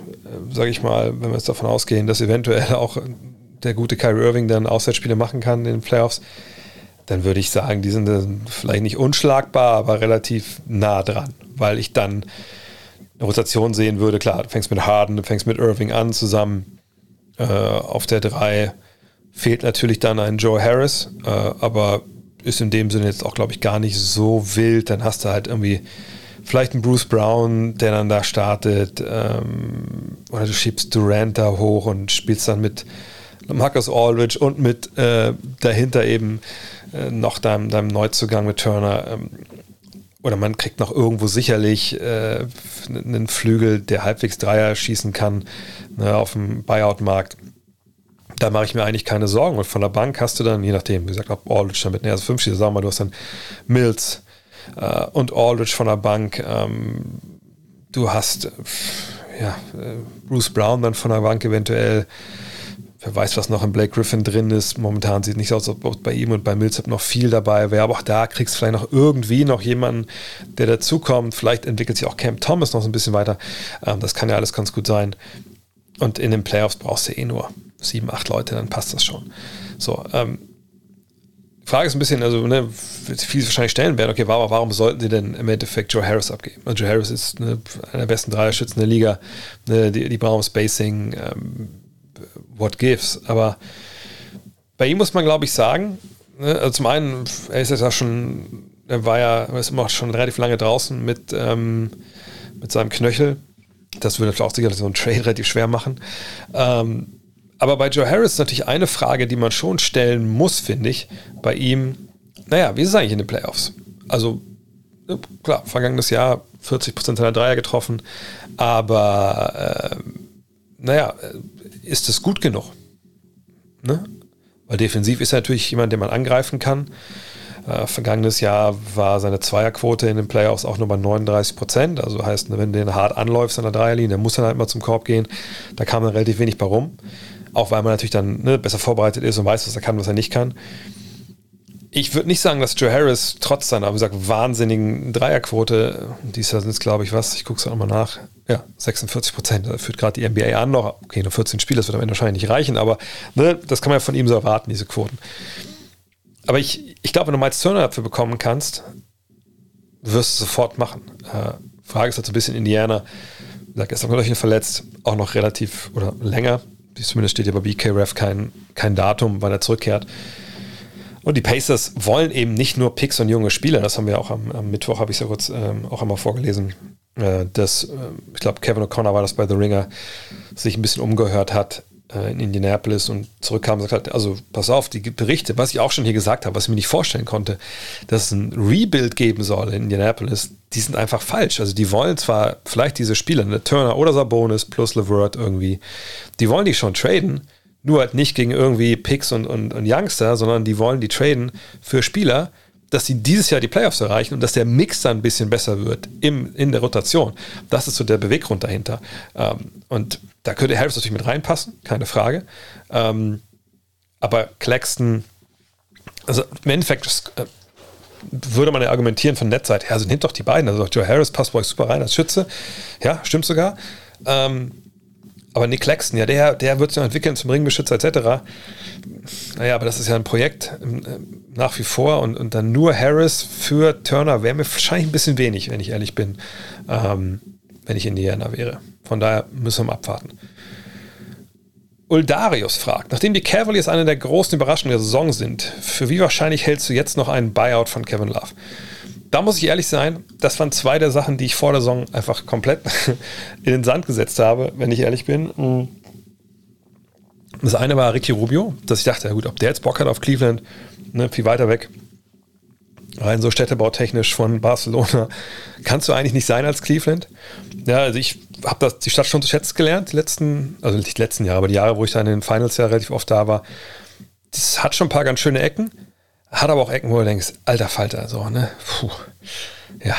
sage ich mal, wenn wir jetzt davon ausgehen, dass eventuell auch der gute Kyrie Irving dann Auswärtsspiele machen kann in den Playoffs, dann würde ich sagen, die sind vielleicht nicht unschlagbar, aber relativ nah dran, weil ich dann eine Rotation sehen würde. Klar, du fängst mit Harden, du fängst mit Irving an zusammen äh, auf der 3 fehlt natürlich dann ein Joe Harris, äh, aber ist in dem Sinne jetzt auch, glaube ich, gar nicht so wild. Dann hast du halt irgendwie vielleicht einen Bruce Brown, der dann da startet, ähm, oder du schiebst Durant da hoch und spielst dann mit Marcus Aldridge und mit äh, dahinter eben äh, noch deinem, deinem Neuzugang mit Turner. Ähm, oder man kriegt noch irgendwo sicherlich äh, einen Flügel, der halbwegs Dreier schießen kann ne, auf dem Buyout-Markt. Da mache ich mir eigentlich keine Sorgen. Und von der Bank hast du dann, je nachdem, wie gesagt, ob Aldridge damit, ne, also fünf schießt, sagen wir mal, du hast dann Mills äh, und Aldridge von der Bank. Ähm, du hast ja, äh, Bruce Brown dann von der Bank eventuell wer weiß, was noch in Blake Griffin drin ist. Momentan sieht nicht aus, ob bei ihm und bei Millsap noch viel dabei wäre. Aber auch da kriegst du vielleicht noch irgendwie noch jemanden, der dazukommt. Vielleicht entwickelt sich auch Cam Thomas noch so ein bisschen weiter. Ähm, das kann ja alles ganz gut sein. Und in den Playoffs brauchst du eh nur sieben, acht Leute, dann passt das schon. So, ähm, Frage ist ein bisschen, also ne, viele wahrscheinlich stellen werden, okay, warum, warum sollten sie denn im Endeffekt Joe Harris abgeben? Und Joe Harris ist ne, einer der besten Dreierschützen der Liga, ne, die, die brauchen Spacing, ähm, what gives. Aber bei ihm muss man, glaube ich, sagen, ne, also zum einen, er ist ja schon, er war ja, er ist immer schon relativ lange draußen mit, ähm, mit seinem Knöchel. Das würde auch sicherlich so einen Trade relativ schwer machen. Ähm, aber bei Joe Harris ist natürlich eine Frage, die man schon stellen muss, finde ich, bei ihm. Naja, wie ist es eigentlich in den Playoffs? Also, klar, vergangenes Jahr 40% seiner Dreier getroffen, aber äh, naja, ist es gut genug? Ne? Weil defensiv ist er natürlich jemand, den man angreifen kann. Äh, vergangenes Jahr war seine Zweierquote in den Playoffs auch nur bei 39 Prozent. Also heißt, wenn du den hart anläufst an der Dreierlinie, dann muss er halt mal zum Korb gehen. Da kam dann relativ wenig bei rum. Auch weil man natürlich dann ne, besser vorbereitet ist und weiß, was er kann, was er nicht kann ich würde nicht sagen, dass Joe Harris trotz seiner, wie gesagt, wahnsinnigen Dreierquote, dies Jahr sind es, glaube ich, was, ich gucke es auch nochmal nach, ja, 46 Prozent, da führt gerade die NBA an noch, okay, nur 14 Spiele, das wird am Ende wahrscheinlich nicht reichen, aber ne, das kann man ja von ihm so erwarten, diese Quoten. Aber ich, ich glaube, wenn du Miles Turner dafür bekommen kannst, wirst du sofort machen. Äh, Frage ist halt so ein bisschen Indiana, er ist noch verletzt, auch noch relativ oder länger, zumindest steht ja bei BK Ref kein, kein Datum, wann er zurückkehrt. Und die Pacers wollen eben nicht nur Picks und junge Spieler, das haben wir auch am, am Mittwoch, habe ich ja kurz ähm, auch einmal vorgelesen, äh, dass, äh, ich glaube, Kevin O'Connor war das bei The Ringer, sich ein bisschen umgehört hat äh, in Indianapolis und zurückkam und sagt halt, also pass auf, die Berichte, was ich auch schon hier gesagt habe, was ich mir nicht vorstellen konnte, dass es ein Rebuild geben soll in Indianapolis, die sind einfach falsch. Also die wollen zwar vielleicht diese Spieler, eine Turner oder Sabonis plus LeVert irgendwie, die wollen die schon traden, nur halt nicht gegen irgendwie Picks und, und, und Youngster, sondern die wollen die traden für Spieler, dass sie dieses Jahr die Playoffs erreichen und dass der Mix dann ein bisschen besser wird im, in der Rotation. Das ist so der Beweggrund dahinter. Ähm, und da könnte Harris natürlich mit reinpassen, keine Frage. Ähm, aber Claxton, also im Endeffekt äh, würde man ja argumentieren von Netzseite, ja, also nimmt doch die beiden. Also Joe Harris passt bei euch super rein als Schütze. Ja, stimmt sogar. Ähm, aber Nick Claxton, ja, der, der wird sich noch entwickeln zum Ringbeschützer etc. Naja, aber das ist ja ein Projekt äh, nach wie vor und, und dann nur Harris für Turner wäre mir wahrscheinlich ein bisschen wenig, wenn ich ehrlich bin, ähm, wenn ich Indiana wäre. Von daher müssen wir mal abwarten. Uldarius fragt, nachdem die Cavaliers eine der großen Überraschungen der Saison sind, für wie wahrscheinlich hältst du jetzt noch einen Buyout von Kevin Love? Da muss ich ehrlich sein, das waren zwei der Sachen, die ich vor der Saison einfach komplett in den Sand gesetzt habe, wenn ich ehrlich bin. Das eine war Ricky Rubio, dass ich dachte, ja gut, ob der jetzt Bock hat auf Cleveland, ne, viel weiter weg, rein so städtebautechnisch von Barcelona, kannst du eigentlich nicht sein als Cleveland. Ja, also ich habe die Stadt schon zu schätzen gelernt, die letzten, also nicht die letzten Jahre, aber die Jahre, wo ich dann in den Finals ja relativ oft da war. Das hat schon ein paar ganz schöne Ecken, hat aber auch Ecken, wo du denkst, alter Falter, so, ne? Puh. Ja,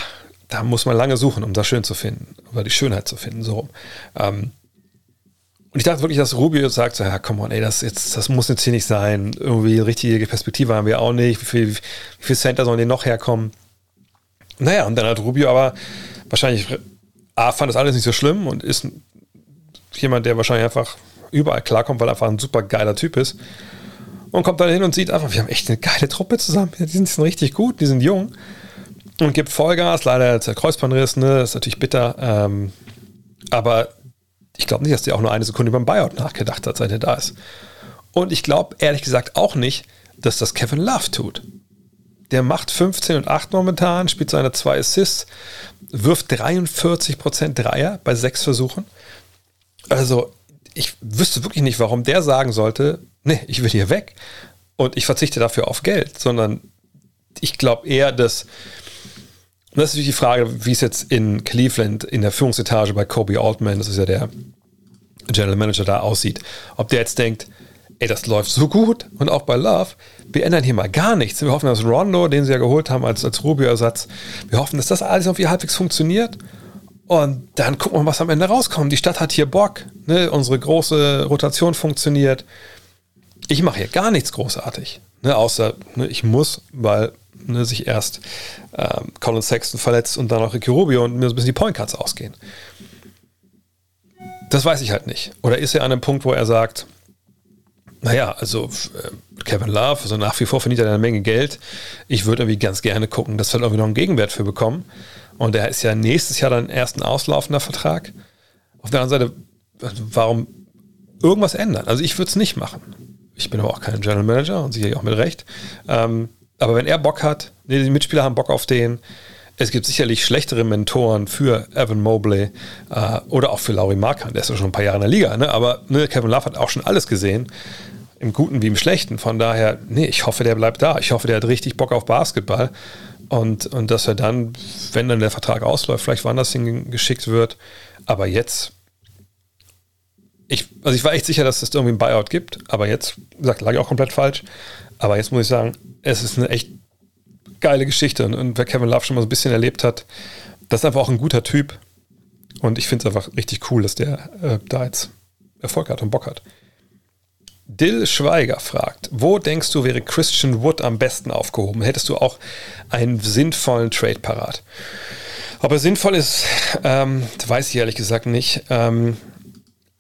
da muss man lange suchen, um das schön zu finden, oder die Schönheit zu finden, so. Ähm, und ich dachte wirklich, dass Rubio sagt, so, ja, komm on, ey, das, jetzt, das muss jetzt hier nicht sein. Irgendwie richtige Perspektive haben wir auch nicht. Wie viel, wie viel Center sollen die noch herkommen? Naja, und dann hat Rubio aber wahrscheinlich, A, fand das alles nicht so schlimm und ist jemand, der wahrscheinlich einfach überall klarkommt, weil er einfach ein super geiler Typ ist. Und kommt dann hin und sieht einfach, wir haben echt eine geile Truppe zusammen. Die sind, die sind richtig gut, die sind jung. Und gibt Vollgas. Leider jetzt der Kreuzbandriss, ne? Das ist natürlich bitter. Ähm, aber ich glaube nicht, dass der auch nur eine Sekunde beim Buyout nachgedacht hat, seit er da ist. Und ich glaube ehrlich gesagt auch nicht, dass das Kevin Love tut. Der macht 15 und 8 momentan, spielt seine zwei Assists, wirft 43% Dreier bei sechs Versuchen. Also, ich wüsste wirklich nicht, warum der sagen sollte, nee, ich will hier weg und ich verzichte dafür auf Geld, sondern ich glaube eher, dass und das ist natürlich die Frage, wie es jetzt in Cleveland in der Führungsetage bei Kobe Altman, das ist ja der General Manager da aussieht. Ob der jetzt denkt, ey, das läuft so gut und auch bei Love, wir ändern hier mal gar nichts. Wir hoffen, dass Rondo, den sie ja geholt haben als, als Rubio-Ersatz, wir hoffen, dass das alles irgendwie halbwegs funktioniert. Und dann gucken wir, was am Ende rauskommt. Die Stadt hat hier Bock. Ne? Unsere große Rotation funktioniert. Ich mache hier gar nichts großartig. Ne? Außer ne, ich muss, weil ne, sich erst ähm, Colin Sexton verletzt und dann auch Ricky Rubio und mir so ein bisschen die Point Cards ausgehen. Das weiß ich halt nicht. Oder ist er an einem Punkt, wo er sagt, naja, also äh, Kevin Love, also nach wie vor verdient er eine Menge Geld. Ich würde irgendwie ganz gerne gucken, dass wir irgendwie noch einen Gegenwert für bekommen. Und er ist ja nächstes Jahr dann erst ein auslaufender Vertrag. Auf der anderen Seite, warum irgendwas ändern? Also ich würde es nicht machen. Ich bin aber auch kein General Manager und sicherlich auch mit Recht. Ähm, aber wenn er Bock hat, die Mitspieler haben Bock auf den, es gibt sicherlich schlechtere Mentoren für Evan Mobley äh, oder auch für Laurie Markan, der ist ja schon ein paar Jahre in der Liga, ne? aber ne, Kevin Love hat auch schon alles gesehen, im Guten wie im Schlechten. Von daher, nee, ich hoffe, der bleibt da. Ich hoffe, der hat richtig Bock auf Basketball und, und dass er dann, wenn dann der Vertrag ausläuft, vielleicht woanders hingeschickt wird. Aber jetzt, ich, also ich war echt sicher, dass es irgendwie ein Buyout gibt, aber jetzt, gesagt, lag ich auch komplett falsch. Aber jetzt muss ich sagen, es ist eine echt geile Geschichte. Und, und wer Kevin Love schon mal so ein bisschen erlebt hat, das ist einfach auch ein guter Typ. Und ich finde es einfach richtig cool, dass der äh, da jetzt Erfolg hat und Bock hat. Dill Schweiger fragt, wo denkst du, wäre Christian Wood am besten aufgehoben? Hättest du auch einen sinnvollen Trade parat? Ob er sinnvoll ist, ähm, weiß ich ehrlich gesagt nicht. Ähm,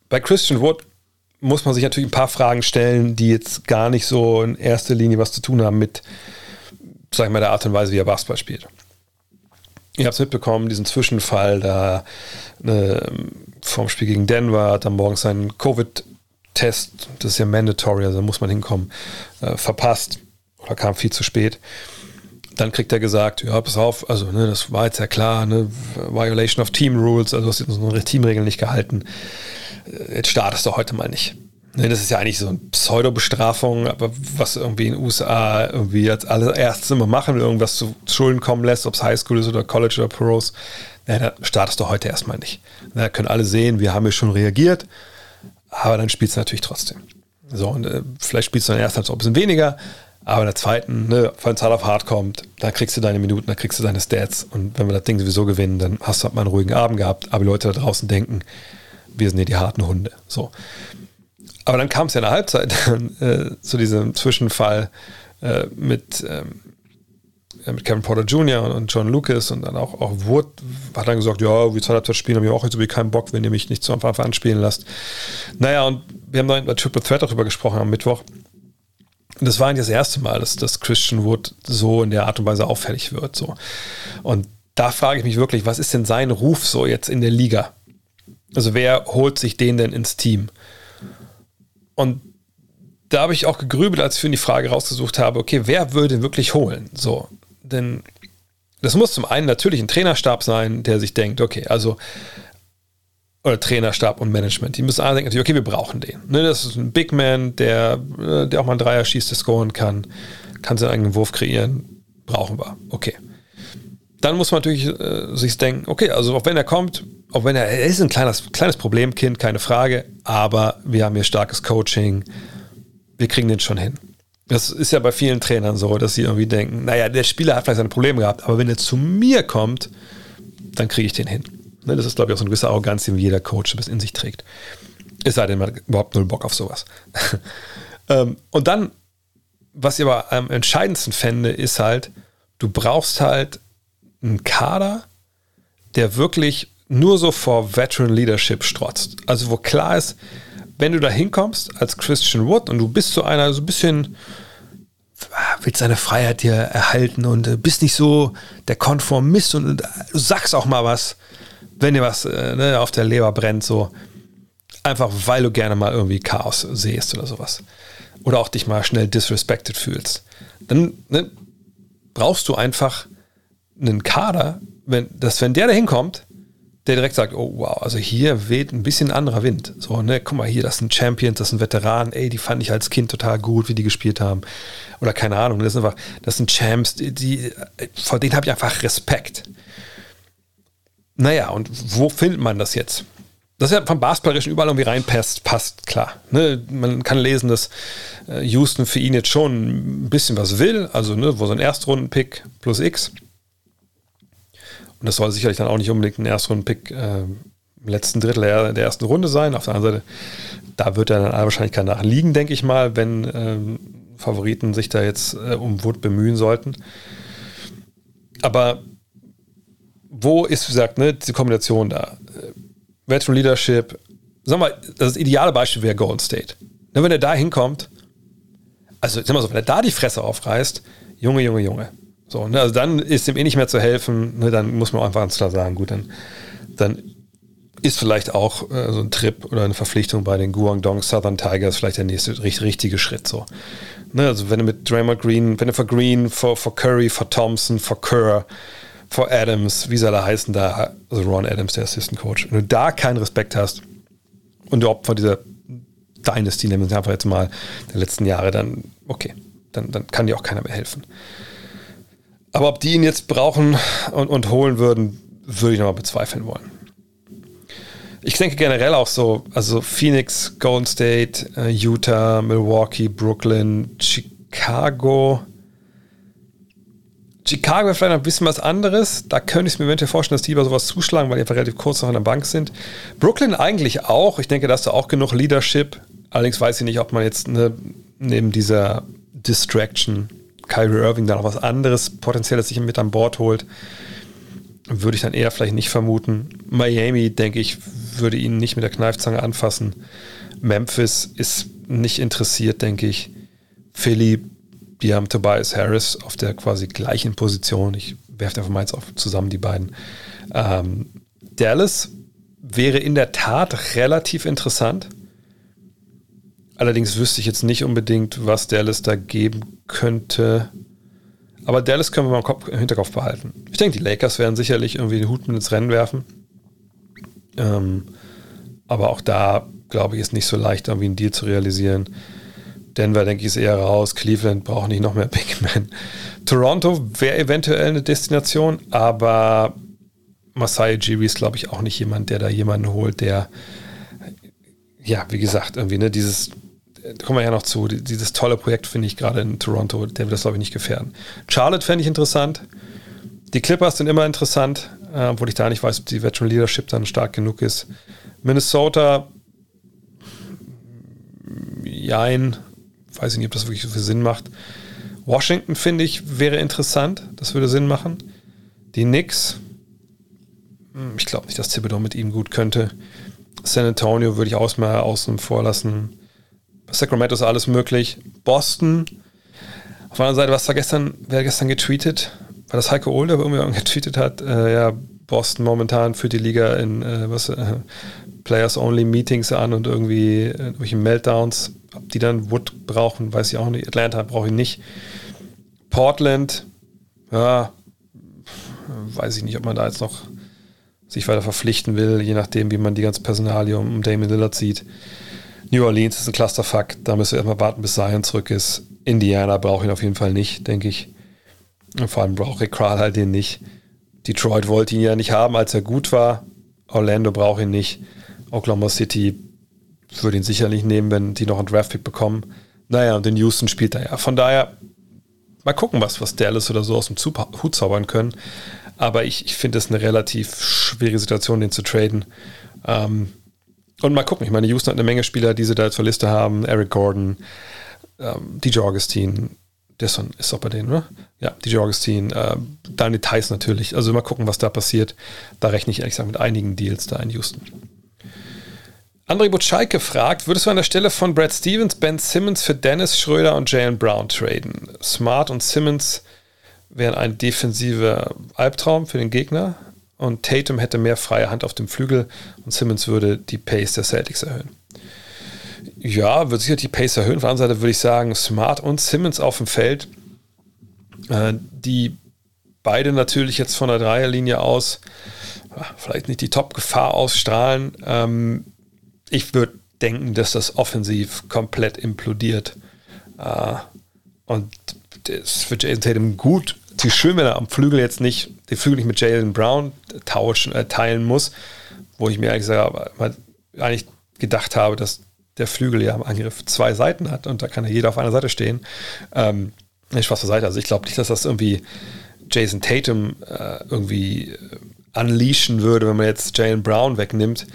bei Christian Wood muss man sich natürlich ein paar Fragen stellen, die jetzt gar nicht so in erster Linie was zu tun haben mit, sag ich mal, der Art und Weise, wie er Basketball spielt. Ihr habt es mitbekommen, diesen Zwischenfall da ne, vorm Spiel gegen Denver, hat dann morgens seinen Covid-Test, das ist ja mandatory, also da muss man hinkommen, äh, verpasst oder kam viel zu spät. Dann kriegt er gesagt, ja, pass auf, also ne, das war jetzt ja klar, ne, Violation of Team Rules, also du hast unsere Teamregeln nicht gehalten jetzt startest du heute mal nicht. Ne, das ist ja eigentlich so eine Pseudo-Bestrafung, aber was irgendwie in den USA irgendwie als allererstes immer machen, irgendwas zu Schulden kommen lässt, ob es Highschool ist oder College oder Pros, ja, da startest du heute erstmal nicht. Da können alle sehen, wir haben ja schon reagiert, aber dann spielst du natürlich trotzdem. So, und äh, vielleicht spielst du dann erst halt so ein bisschen weniger, aber in der zweiten, ne, wenn Zahl auf Hard kommt, da kriegst du deine Minuten, da kriegst du deine Stats und wenn wir das Ding sowieso gewinnen, dann hast du halt mal einen ruhigen Abend gehabt, aber die Leute da draußen denken, wir sind ja die harten Hunde. So. Aber dann kam es ja in der Halbzeit äh, zu diesem Zwischenfall äh, mit, ähm, mit Kevin Porter Jr. und John Lucas und dann auch, auch Wood hat dann gesagt, ja, wie zwei Halbzeit spielen, haben wir auch jetzt irgendwie keinen Bock, wenn ihr mich nicht zu Anfang an spielen lasst. Naja, und wir haben dann bei Triple Threat darüber gesprochen am Mittwoch. Und das war eigentlich das erste Mal, dass, dass Christian Wood so in der Art und Weise auffällig wird. So. Und da frage ich mich wirklich, was ist denn sein Ruf so jetzt in der Liga? Also wer holt sich den denn ins Team? Und da habe ich auch gegrübelt, als ich für die Frage rausgesucht habe, okay, wer würde wirklich holen? So, denn das muss zum einen natürlich ein Trainerstab sein, der sich denkt, okay, also oder Trainerstab und Management, die müssen alle denken, okay, wir brauchen den. Ne, das ist ein Big Man, der, äh, der auch mal einen Dreier schießt, der scoren kann, kann seinen eigenen Wurf kreieren, brauchen wir. Okay. Dann muss man natürlich äh, sich denken, okay, also auch wenn er kommt, auch wenn er, er ist ein kleines, kleines Problemkind, keine Frage, aber wir haben hier starkes Coaching, wir kriegen den schon hin. Das ist ja bei vielen Trainern so, dass sie irgendwie denken, naja, der Spieler hat vielleicht seine Probleme gehabt, aber wenn er zu mir kommt, dann kriege ich den hin. Ne, das ist, glaube ich, auch so eine gewisse Arroganz, die jeder Coach bis in sich trägt. Es sei denn, man hat überhaupt null Bock auf sowas. Ähm, und dann, was ich aber am entscheidendsten fände, ist halt, du brauchst halt einen Kader, der wirklich nur so vor Veteran Leadership strotzt. Also wo klar ist, wenn du da hinkommst als Christian Wood und du bist so einer, so ein bisschen, willst deine Freiheit dir erhalten und äh, bist nicht so der Konformist und, du sagst auch mal was, wenn dir was äh, ne, auf der Leber brennt, so einfach weil du gerne mal irgendwie Chaos siehst oder sowas. Oder auch dich mal schnell disrespected fühlst. Dann ne, brauchst du einfach einen Kader, wenn, dass wenn der da hinkommt, der direkt sagt, oh wow, also hier weht ein bisschen anderer Wind. So, ne, guck mal hier, das sind Champions, das sind Veteranen, ey, die fand ich als Kind total gut, wie die gespielt haben. Oder keine Ahnung, das sind einfach, das sind Champs, die, die vor denen habe ich einfach Respekt. Naja, und wo findet man das jetzt? Das ist ja vom Basketballerischen überall irgendwie reinpasst, passt, klar. Ne? Man kann lesen, dass äh, Houston für ihn jetzt schon ein bisschen was will, also ne, wo so ein Erstrunden-Pick plus X. Und das soll sicherlich dann auch nicht unbedingt ein Erstrunden-Pick äh, im letzten Drittel der, der, ersten Runde sein. Auf der anderen Seite, da wird er dann wahrscheinlich kein nachliegen, denke ich mal, wenn ähm, Favoriten sich da jetzt äh, um Wood bemühen sollten. Aber wo ist, wie gesagt, ne, die Kombination da? Veteran Leadership, wir mal, das ideale Beispiel wäre Golden State. Ne, wenn er da hinkommt, also sag mal so, wenn er da die Fresse aufreißt, Junge, Junge, Junge. So, ne, also dann ist ihm eh nicht mehr zu helfen, ne, dann muss man auch einfach ganz klar sagen, gut, dann, dann ist vielleicht auch äh, so ein Trip oder eine Verpflichtung bei den Guangdong Southern Tigers vielleicht der nächste richtige Schritt so. Ne, also wenn du mit Draymond Green, wenn du für Green, für, für Curry, für Thompson, für Kerr, vor Adams, wie soll er heißen da, also Ron Adams, der Assistant Coach, wenn du da keinen Respekt hast und du Opfer dieser Dynasty, nehmen wir einfach jetzt mal der letzten Jahre, dann okay, dann, dann kann dir auch keiner mehr helfen. Aber ob die ihn jetzt brauchen und, und holen würden, würde ich nochmal bezweifeln wollen. Ich denke generell auch so, also Phoenix, Golden State, äh, Utah, Milwaukee, Brooklyn, Chicago, Chicago wäre vielleicht noch ein bisschen was anderes. Da könnte ich mir eventuell vorstellen, dass die über sowas zuschlagen, weil die einfach relativ kurz noch an der Bank sind. Brooklyn eigentlich auch. Ich denke, da hast du auch genug Leadership. Allerdings weiß ich nicht, ob man jetzt ne, neben dieser Distraction Kyrie Irving da noch was anderes potenzielles sich mit an Bord holt. Würde ich dann eher vielleicht nicht vermuten. Miami, denke ich, würde ihn nicht mit der Kneifzange anfassen. Memphis ist nicht interessiert, denke ich. Philly die haben Tobias Harris auf der quasi gleichen Position. Ich werfe einfach mal jetzt auf zusammen die beiden. Ähm, Dallas wäre in der Tat relativ interessant. Allerdings wüsste ich jetzt nicht unbedingt, was Dallas da geben könnte. Aber Dallas können wir mal im, Kopf, im Hinterkopf behalten. Ich denke, die Lakers werden sicherlich irgendwie den Hut mit ins Rennen werfen. Ähm, aber auch da, glaube ich, ist nicht so leicht, irgendwie einen Deal zu realisieren. Denver, denke ich, ist eher raus. Cleveland braucht nicht noch mehr Big Men. Toronto wäre eventuell eine Destination, aber Masai Jiri ist, glaube ich, auch nicht jemand, der da jemanden holt, der, ja, wie gesagt, irgendwie, ne, dieses, kommen wir ja noch zu, dieses tolle Projekt finde ich gerade in Toronto, der wird das, glaube ich, nicht gefährden. Charlotte fände ich interessant. Die Clippers sind immer interessant, äh, obwohl ich da nicht weiß, ob die Veteran Leadership dann stark genug ist. Minnesota jein, weiß ich nicht, ob das wirklich so viel Sinn macht. Washington, finde ich, wäre interessant. Das würde Sinn machen. Die Knicks, hm, ich glaube nicht, dass Thibodeau mit ihm gut könnte. San Antonio würde ich auch mal außen vor lassen. Sacramento ist alles möglich. Boston, auf der anderen Seite, was war gestern, wer gestern getweetet? War das Heiko Older, der irgendwie getweetet hat? Äh, ja, Boston momentan führt die Liga in äh, was, äh, Players-Only-Meetings an und irgendwie äh, irgendwelche Meltdowns. Ob die dann Wood brauchen, weiß ich auch nicht. Atlanta brauche ich nicht. Portland, ja, weiß ich nicht, ob man da jetzt noch sich weiter verpflichten will, je nachdem, wie man die ganze Personalie um Damon Lillard sieht. New Orleans ist ein Clusterfuck, da müssen wir erstmal warten, bis Zion zurück ist. Indiana brauche ich ihn auf jeden Fall nicht, denke ich. Und vor allem braucht Rick Kral halt den nicht. Detroit wollte ihn ja nicht haben, als er gut war. Orlando braucht ihn nicht. Oklahoma City würde ihn sicherlich nehmen, wenn die noch einen Draftpick bekommen. Naja, und in Houston spielt er ja. Von daher, mal gucken, was, was Dallas oder so aus dem Hut zaubern können. Aber ich, ich finde es eine relativ schwere Situation, den zu traden. Ähm, und mal gucken, ich meine, Houston hat eine Menge Spieler, die sie da zur Liste haben. Eric Gordon, ähm, DJ Augustine, der ist, auch bei denen, oder? Ja, DJ Augustine, äh, Daniel Theiss natürlich. Also mal gucken, was da passiert. Da rechne ich ehrlich gesagt mit einigen Deals da in Houston. André Butscheike fragt, würdest du an der Stelle von Brad Stevens, Ben Simmons für Dennis Schröder und Jalen Brown traden? Smart und Simmons wären ein defensiver Albtraum für den Gegner und Tatum hätte mehr freie Hand auf dem Flügel und Simmons würde die Pace der Celtics erhöhen. Ja, würde sicher die Pace erhöhen. Auf der anderen Seite würde ich sagen, Smart und Simmons auf dem Feld, äh, die beide natürlich jetzt von der Dreierlinie aus vielleicht nicht die Top-Gefahr ausstrahlen. Ähm, ich würde denken, dass das offensiv komplett implodiert. Äh, und ist für Jason Tatum gut. Es ist schön, wenn er am Flügel jetzt nicht den Flügel nicht mit Jalen Brown tauschen, äh, teilen muss, wo ich mir eigentlich gesagt, eigentlich gedacht habe, dass der Flügel ja im Angriff zwei Seiten hat und da kann ja jeder auf einer Seite stehen. Ähm, Spaß zur Seite. Also ich glaube nicht, dass das irgendwie Jason Tatum äh, irgendwie äh, unleashen würde, wenn man jetzt Jalen Brown wegnimmt.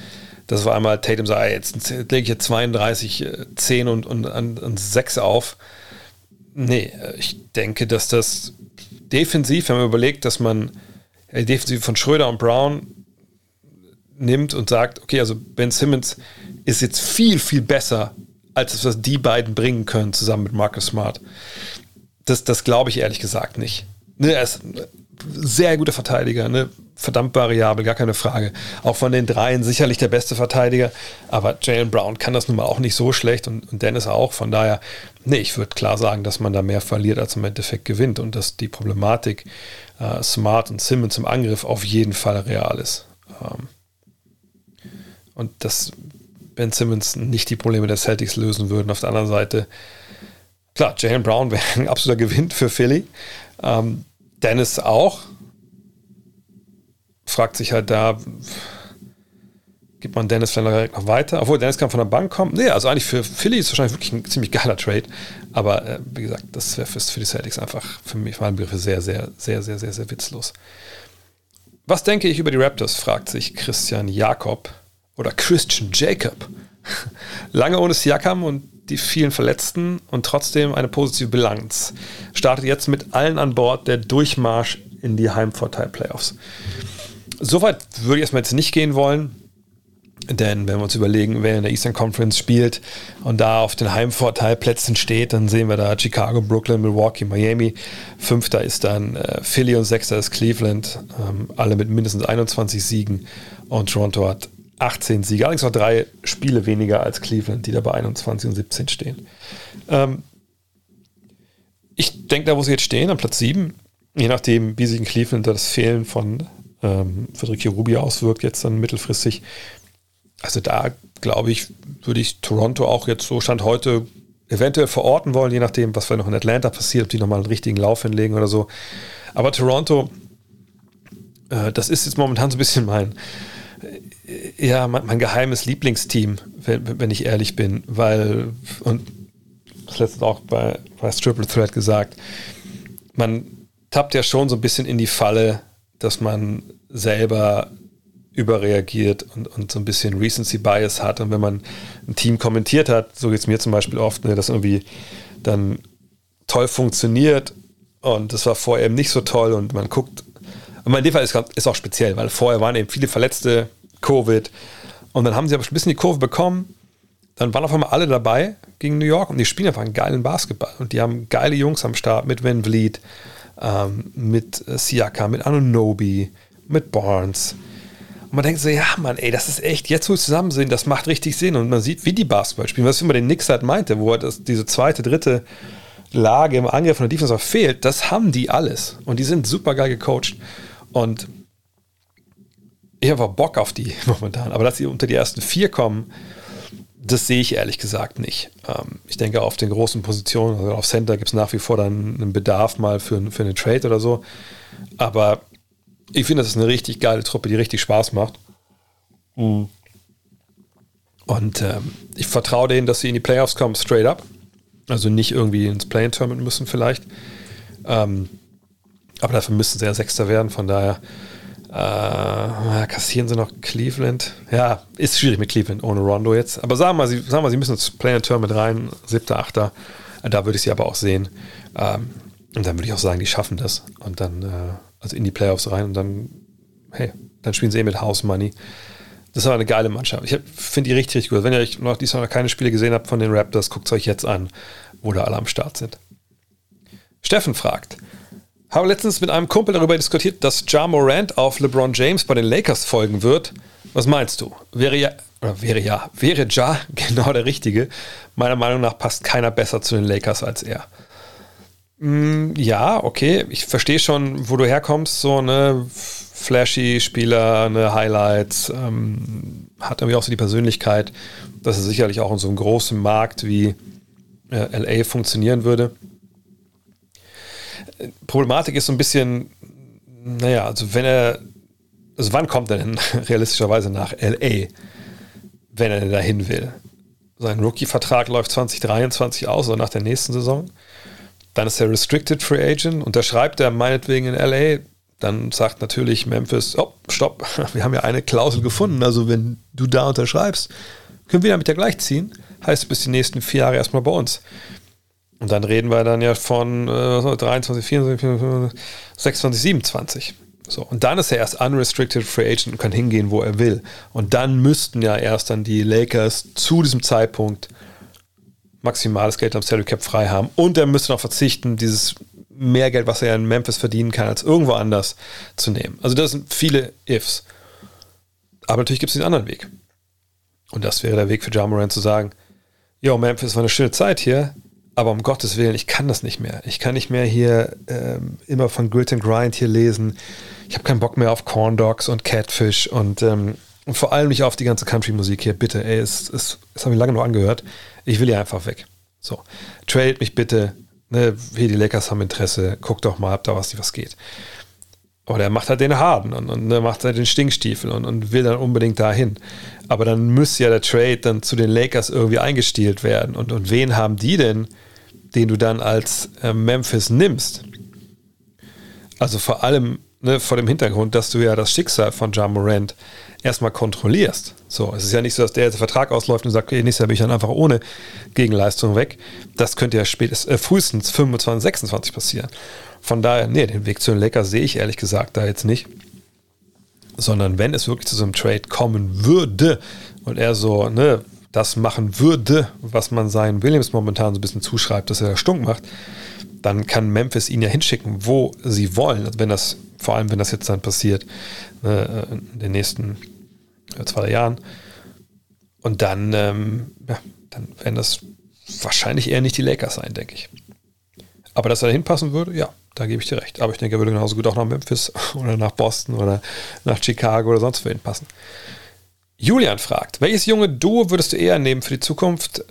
Das war einmal Tatum sagt, jetzt lege ich jetzt 32, 10 und, und, und, und 6 auf. Nee, äh, ich denke, dass das defensiv, wenn man überlegt, dass man die Defensive von Schröder und Brown nimmt und sagt, okay, also Ben Simmons ist jetzt viel, viel besser, als das, was die beiden bringen können, zusammen mit Marcus Smart. Das, das glaube ich ehrlich gesagt nicht. Ne, er ist sehr guter Verteidiger, ne? verdammt variabel, gar keine Frage. Auch von den dreien sicherlich der beste Verteidiger, aber Jalen Brown kann das nun mal auch nicht so schlecht und, und Dennis auch. Von daher, nee, ich würde klar sagen, dass man da mehr verliert, als im Endeffekt gewinnt und dass die Problematik äh, Smart und Simmons im Angriff auf jeden Fall real ist. Ähm, und dass Ben Simmons nicht die Probleme der Celtics lösen würden. Auf der anderen Seite, klar, Jalen Brown wäre ein absoluter Gewinn für Philly. Ähm, Dennis auch, fragt sich halt da, gibt man Dennis vielleicht noch weiter? Obwohl Dennis kann von der Bank kommen. Nee, also eigentlich für Philly ist es wahrscheinlich wirklich ein ziemlich geiler Trade. Aber äh, wie gesagt, das wäre für die Celtics einfach für mich vor allem sehr, sehr, sehr, sehr, sehr, sehr witzlos. Was denke ich über die Raptors? fragt sich Christian Jakob oder Christian Jacob. Lange ohne Siakam und die vielen Verletzten und trotzdem eine positive Bilanz. Startet jetzt mit allen an Bord der Durchmarsch in die Heimvorteil-Playoffs. Soweit würde ich erstmal jetzt nicht gehen wollen. Denn wenn wir uns überlegen, wer in der Eastern Conference spielt und da auf den Heimvorteilplätzen steht, dann sehen wir da Chicago, Brooklyn, Milwaukee, Miami. Fünfter ist dann äh, Philly und sechster ist Cleveland. Ähm, alle mit mindestens 21 Siegen. Und Toronto hat 18 Siege. Allerdings noch drei Spiele weniger als Cleveland, die da bei 21 und 17 stehen. Ähm, ich denke, da, wo sie jetzt stehen, am Platz 7, je nachdem, wie sich in Cleveland das Fehlen von ähm, Federico Rubio auswirkt, jetzt dann mittelfristig. Also da, glaube ich, würde ich Toronto auch jetzt so Stand heute eventuell verorten wollen, je nachdem, was vielleicht noch in Atlanta passiert, ob die nochmal einen richtigen Lauf hinlegen oder so. Aber Toronto, äh, das ist jetzt momentan so ein bisschen mein, ja, mein, mein, geheimes Lieblingsteam, wenn, wenn, ich ehrlich bin, weil, und das letzte auch bei, bei Triple Threat gesagt, man tappt ja schon so ein bisschen in die Falle, dass man selber überreagiert und, und so ein bisschen Recency Bias hat. Und wenn man ein Team kommentiert hat, so geht es mir zum Beispiel oft, ne, dass irgendwie dann toll funktioniert und das war vorher eben nicht so toll und man guckt. Aber in dem Fall ist, ist auch speziell, weil vorher waren eben viele Verletzte, Covid und dann haben sie aber ein bisschen die Kurve bekommen. Dann waren auf einmal alle dabei gegen New York und die spielen einfach einen geilen Basketball. Und die haben geile Jungs am Start mit Van Vliet, ähm, mit Siaka, mit Anunobi, mit Barnes. Und man denkt so, ja, Mann, ey, das ist echt, jetzt wo wir zusammen sind, das macht richtig Sinn. Und man sieht, wie die Basketball spielen, was immer den Nix halt meinte, wo er das, diese zweite, dritte Lage im Angriff von der Defense fehlt, das haben die alles. Und die sind super geil gecoacht. Und ich habe Bock auf die momentan. Aber dass sie unter die ersten vier kommen, das sehe ich ehrlich gesagt nicht. Ähm, ich denke, auf den großen Positionen, also auf Center gibt es nach wie vor dann einen Bedarf mal für, für einen Trade oder so. Aber ich finde, das ist eine richtig geile Truppe, die richtig Spaß macht. Mhm. Und ähm, ich vertraue denen, dass sie in die Playoffs kommen, straight up. Also nicht irgendwie ins Play-In-Tournament müssen vielleicht. Ähm, aber dafür müssen sie ja Sechster werden. Von daher äh, kassieren sie noch Cleveland. Ja, ist schwierig mit Cleveland ohne Rondo jetzt. Aber sagen wir mal, sie, sagen wir, sie müssen ins Play-In-Tournament rein. Siebter, Achter. Da würde ich sie aber auch sehen. Ähm, und dann würde ich auch sagen, die schaffen das. Und dann... Äh, also in die Playoffs rein und dann, hey, dann spielen sie eh mit House Money. Das ist aber eine geile Mannschaft. Ich finde die richtig, richtig gut. Wenn ihr noch diesmal noch keine Spiele gesehen habt von den Raptors, guckt es euch jetzt an, wo da alle am Start sind. Steffen fragt, habe letztens mit einem Kumpel darüber diskutiert, dass Ja Morant auf LeBron James bei den Lakers folgen wird. Was meinst du? Wäre ja, oder wäre ja, wäre Ja genau der Richtige? Meiner Meinung nach passt keiner besser zu den Lakers als er. Mm, ja, okay. Ich verstehe schon, wo du herkommst. So eine flashy Spieler, eine Highlights, ähm, hat irgendwie auch so die Persönlichkeit, dass er sicherlich auch in so einem großen Markt wie äh, LA funktionieren würde. Problematik ist so ein bisschen, naja, also wenn er, also wann kommt er denn realistischerweise nach LA, wenn er denn dahin will? Sein Rookie-Vertrag läuft 2023 aus oder nach der nächsten Saison. Dann ist er Restricted Free Agent, unterschreibt er meinetwegen in LA. Dann sagt natürlich Memphis, oh, stopp, wir haben ja eine Klausel gefunden. Also wenn du da unterschreibst, können wir damit ja gleich ziehen. Heißt bis die nächsten vier Jahre erstmal bei uns. Und dann reden wir dann ja von äh, 23, 24, 25, 26, 27. So, und dann ist er erst unrestricted free agent und kann hingehen, wo er will. Und dann müssten ja erst dann die Lakers zu diesem Zeitpunkt maximales Geld am Salary Cap frei haben und er müsste noch verzichten, dieses mehr Geld, was er in Memphis verdienen kann, als irgendwo anders zu nehmen. Also das sind viele Ifs. Aber natürlich gibt es den anderen Weg. Und das wäre der Weg für Jamoran zu sagen, yo, Memphis war eine schöne Zeit hier, aber um Gottes Willen, ich kann das nicht mehr. Ich kann nicht mehr hier ähm, immer von Grit and Grind hier lesen. Ich habe keinen Bock mehr auf Corn Dogs und Catfish und, ähm, und vor allem nicht auf die ganze Country-Musik hier. Bitte, ey, es, es, das habe ich lange noch angehört. Ich will hier einfach weg. So, trade mich bitte. Ne, hier die Lakers haben Interesse. Guck doch mal, ob da was, was geht. Oder er macht halt den Harden und, und ne, macht halt den Stinkstiefel und, und will dann unbedingt dahin. Aber dann müsste ja der Trade dann zu den Lakers irgendwie eingestielt werden. Und, und wen haben die denn, den du dann als äh, Memphis nimmst? Also vor allem ne, vor dem Hintergrund, dass du ja das Schicksal von John Morant erstmal kontrollierst. So, es ist ja nicht so, dass der jetzt Vertrag ausläuft und sagt, okay, nächstes Jahr bin ich dann einfach ohne Gegenleistung weg. Das könnte ja spätestens, äh, frühestens 25, 26 passieren. Von daher, nee, den Weg zu den Lakers sehe ich ehrlich gesagt da jetzt nicht. Sondern wenn es wirklich zu so einem Trade kommen würde und er so, ne, das machen würde, was man seinen Williams momentan so ein bisschen zuschreibt, dass er stunk macht, dann kann Memphis ihn ja hinschicken, wo sie wollen. Also wenn das, vor allem wenn das jetzt dann passiert, äh, in den nächsten äh, zwei Jahren. Und dann, ähm, ja, dann werden das wahrscheinlich eher nicht die Lakers sein, denke ich. Aber dass er da hinpassen würde, ja, da gebe ich dir recht. Aber ich denke, er würde genauso gut auch nach Memphis oder nach Boston oder nach Chicago oder sonst wohin passen. Julian fragt, welches junge Duo würdest du eher nehmen für die Zukunft?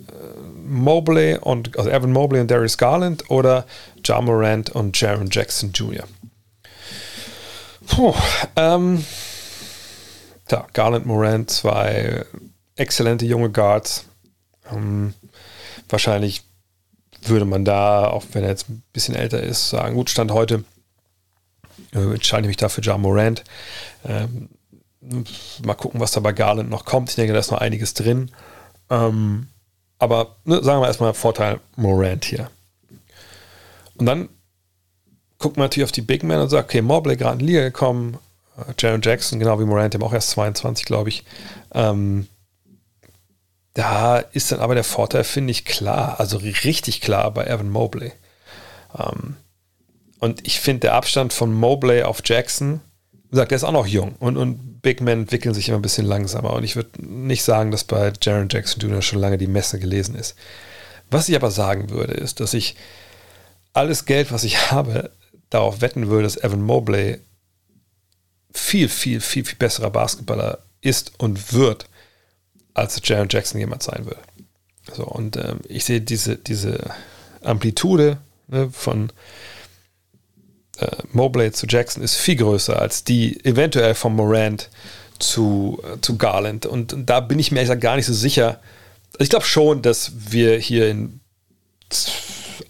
Mobley und also Evan Mobley und Darius Garland oder Ja Morant und Jaron Jackson Jr. Puh, ähm, ja, Garland Morant, zwei exzellente junge Guards. Ähm, wahrscheinlich würde man da, auch wenn er jetzt ein bisschen älter ist, sagen, gut, Stand heute, äh, entscheide ich mich dafür Ja Morant. Ähm, mal gucken, was da bei Garland noch kommt. Ich denke, da ist noch einiges drin. Ähm, aber ne, sagen wir erstmal Vorteil Morant hier. Und dann guckt man natürlich auf die Big Men und sagt, okay, Mobley gerade in die Liga gekommen, äh, Jaron Jackson, genau wie Morant, dem auch erst 22, glaube ich. Ähm, da ist dann aber der Vorteil, finde ich, klar, also richtig klar bei Evan Mobley. Ähm, und ich finde, der Abstand von Mobley auf Jackson, wie gesagt, der ist auch noch jung und, und Big Men entwickeln sich immer ein bisschen langsamer. Und ich würde nicht sagen, dass bei Jaron Jackson Jr. schon lange die Messe gelesen ist. Was ich aber sagen würde, ist, dass ich alles Geld, was ich habe, darauf wetten würde, dass Evan Mobley viel, viel, viel, viel besserer Basketballer ist und wird, als Jaron Jackson jemand sein will. So, und ähm, ich sehe diese, diese Amplitude ne, von äh, Mobley zu Jackson ist viel größer als die eventuell von Morant zu, äh, zu Garland. Und, und, da bin ich mir ehrlich gar nicht so sicher. Also ich glaube schon, dass wir hier in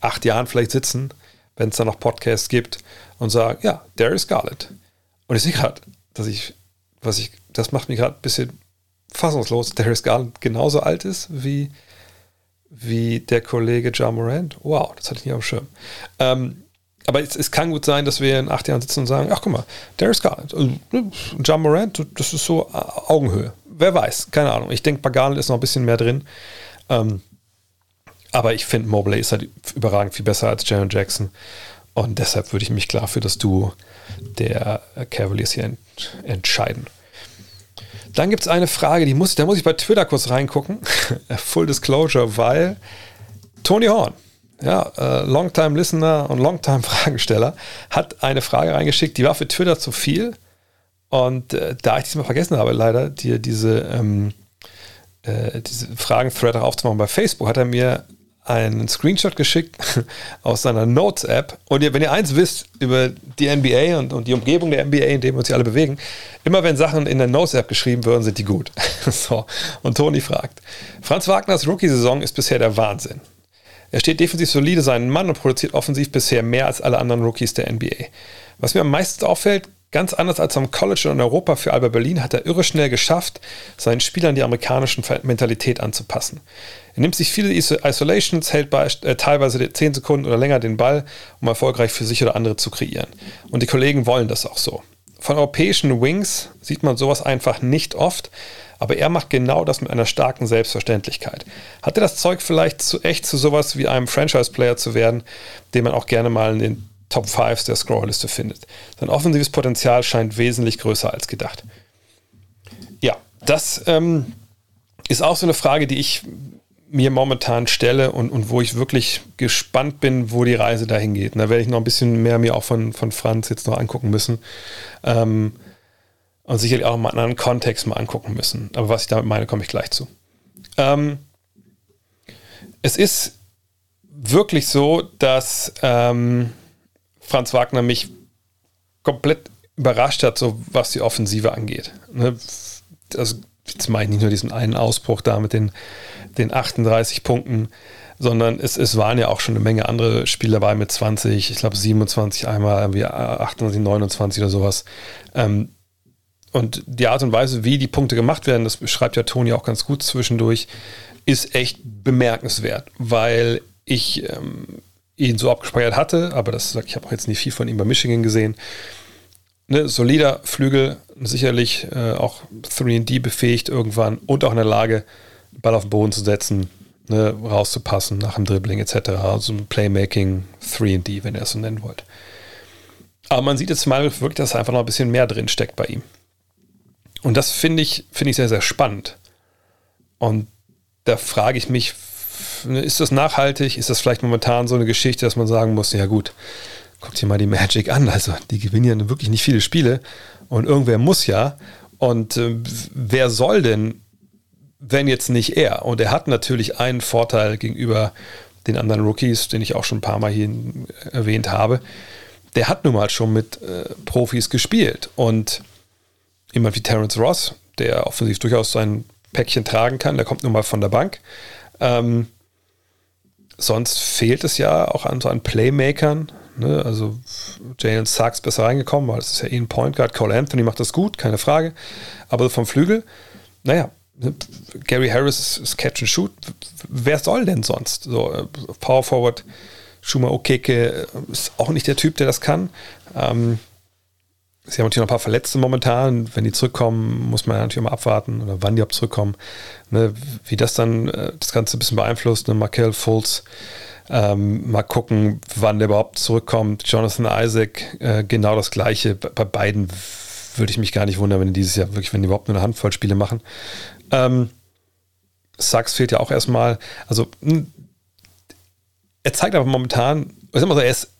acht Jahren vielleicht sitzen, wenn es da noch Podcasts gibt und sagen, ja, Darius Garland. Und ich sehe gerade, dass ich, was ich, das macht mich gerade ein bisschen fassungslos, Darius Garland genauso alt ist wie, wie der Kollege John Morant. Wow, das hatte ich nicht auf dem Schirm. Ähm, aber es, es, kann gut sein, dass wir in acht Jahren sitzen und sagen, ach guck mal, Darius Garland, also, ne, John Morant, das ist so Augenhöhe. Wer weiß, keine Ahnung. Ich denke, bei Garland ist noch ein bisschen mehr drin. Ähm, aber ich finde, Mobley ist halt überragend viel besser als Jaron Jackson. Und deshalb würde ich mich klar für das Duo der Cavaliers hier ent entscheiden. Dann gibt es eine Frage, die muss, da muss ich bei Twitter kurz reingucken. Full Disclosure, weil Tony Horn, ja, äh, Longtime Listener und Longtime Fragesteller, hat eine Frage reingeschickt, die war für Twitter zu viel. Und äh, da ich diesmal vergessen habe, leider, dir diese, ähm, äh, diese Fragen-Thread aufzumachen bei Facebook, hat er mir einen Screenshot geschickt aus seiner Notes-App. Und ihr, wenn ihr eins wisst über die NBA und, und die Umgebung der NBA, in der wir uns hier alle bewegen, immer wenn Sachen in der Notes-App geschrieben werden, sind die gut. so. Und Toni fragt: Franz Wagners Rookie-Saison ist bisher der Wahnsinn. Er steht defensiv solide seinen Mann und produziert offensiv bisher mehr als alle anderen Rookies der NBA. Was mir am meisten auffällt, Ganz anders als am College und in Europa für Alba Berlin hat er irre schnell geschafft, seinen Spielern die amerikanischen Mentalität anzupassen. Er nimmt sich viele Isolations, hält bei, äh, teilweise 10 Sekunden oder länger den Ball, um erfolgreich für sich oder andere zu kreieren. Und die Kollegen wollen das auch so. Von europäischen Wings sieht man sowas einfach nicht oft, aber er macht genau das mit einer starken Selbstverständlichkeit. Hat er das Zeug vielleicht zu echt zu sowas wie einem Franchise-Player zu werden, den man auch gerne mal in den Top 5 der Scrollliste findet. Sein offensives Potenzial scheint wesentlich größer als gedacht. Ja, das ähm, ist auch so eine Frage, die ich mir momentan stelle und, und wo ich wirklich gespannt bin, wo die Reise dahin geht. Und da werde ich noch ein bisschen mehr mir auch von, von Franz jetzt noch angucken müssen. Ähm, und sicherlich auch mal einen anderen Kontext mal angucken müssen. Aber was ich damit meine, komme ich gleich zu. Ähm, es ist wirklich so, dass ähm, Franz Wagner mich komplett überrascht hat, so was die Offensive angeht. Ne? Also, jetzt meine ich nicht nur diesen einen Ausbruch da mit den, den 38 Punkten, sondern es, es waren ja auch schon eine Menge andere Spiele dabei mit 20, ich glaube 27 einmal, irgendwie 28, 29 oder sowas. Ähm, und die Art und Weise, wie die Punkte gemacht werden, das beschreibt ja Toni auch ganz gut zwischendurch, ist echt bemerkenswert, weil ich ähm, ihn so abgespeichert hatte, aber das, ich habe auch jetzt nicht viel von ihm bei Michigan gesehen. Ne, solider Flügel, sicherlich äh, auch 3D befähigt irgendwann und auch in der Lage, Ball auf den Boden zu setzen, ne, rauszupassen nach dem Dribbling etc. Also Playmaking 3D, wenn ihr es so nennen wollt. Aber man sieht jetzt mal wirklich, dass einfach noch ein bisschen mehr drin steckt bei ihm. Und das finde ich, finde ich sehr, sehr spannend. Und da frage ich mich, ist das nachhaltig? Ist das vielleicht momentan so eine Geschichte, dass man sagen muss, ja gut, guckt dir mal die Magic an. Also die gewinnen ja wirklich nicht viele Spiele und irgendwer muss ja. Und äh, wer soll denn, wenn jetzt nicht er? Und er hat natürlich einen Vorteil gegenüber den anderen Rookies, den ich auch schon ein paar Mal hier erwähnt habe. Der hat nun mal schon mit äh, Profis gespielt. Und jemand wie Terence Ross, der offensiv durchaus sein Päckchen tragen kann, der kommt nun mal von der Bank. Ähm, sonst fehlt es ja auch an so an Playmakern. Ne? Also Jalen Sachs besser reingekommen, weil es ist ja eh ein Point Guard. Cole Anthony macht das gut, keine Frage. Aber vom Flügel, naja, ne, Gary Harris ist Catch and Shoot. Wer soll denn sonst? So, äh, Power Forward, Schumer Okeke ist auch nicht der Typ, der das kann. Ähm, Sie haben natürlich noch ein paar Verletzte momentan. Wenn die zurückkommen, muss man natürlich mal abwarten oder wann die auch zurückkommen. Ne, wie das dann äh, das Ganze ein bisschen beeinflusst. Ne? Markel Fultz, ähm, mal gucken, wann der überhaupt zurückkommt. Jonathan Isaac, äh, genau das Gleiche. Bei, bei, beiden würde ich mich gar nicht wundern, wenn die dieses Jahr wirklich, wenn die überhaupt nur eine Handvoll Spiele machen. Ähm, Sachs fehlt ja auch erstmal. Also, er zeigt aber momentan, ich sag mal so, er ist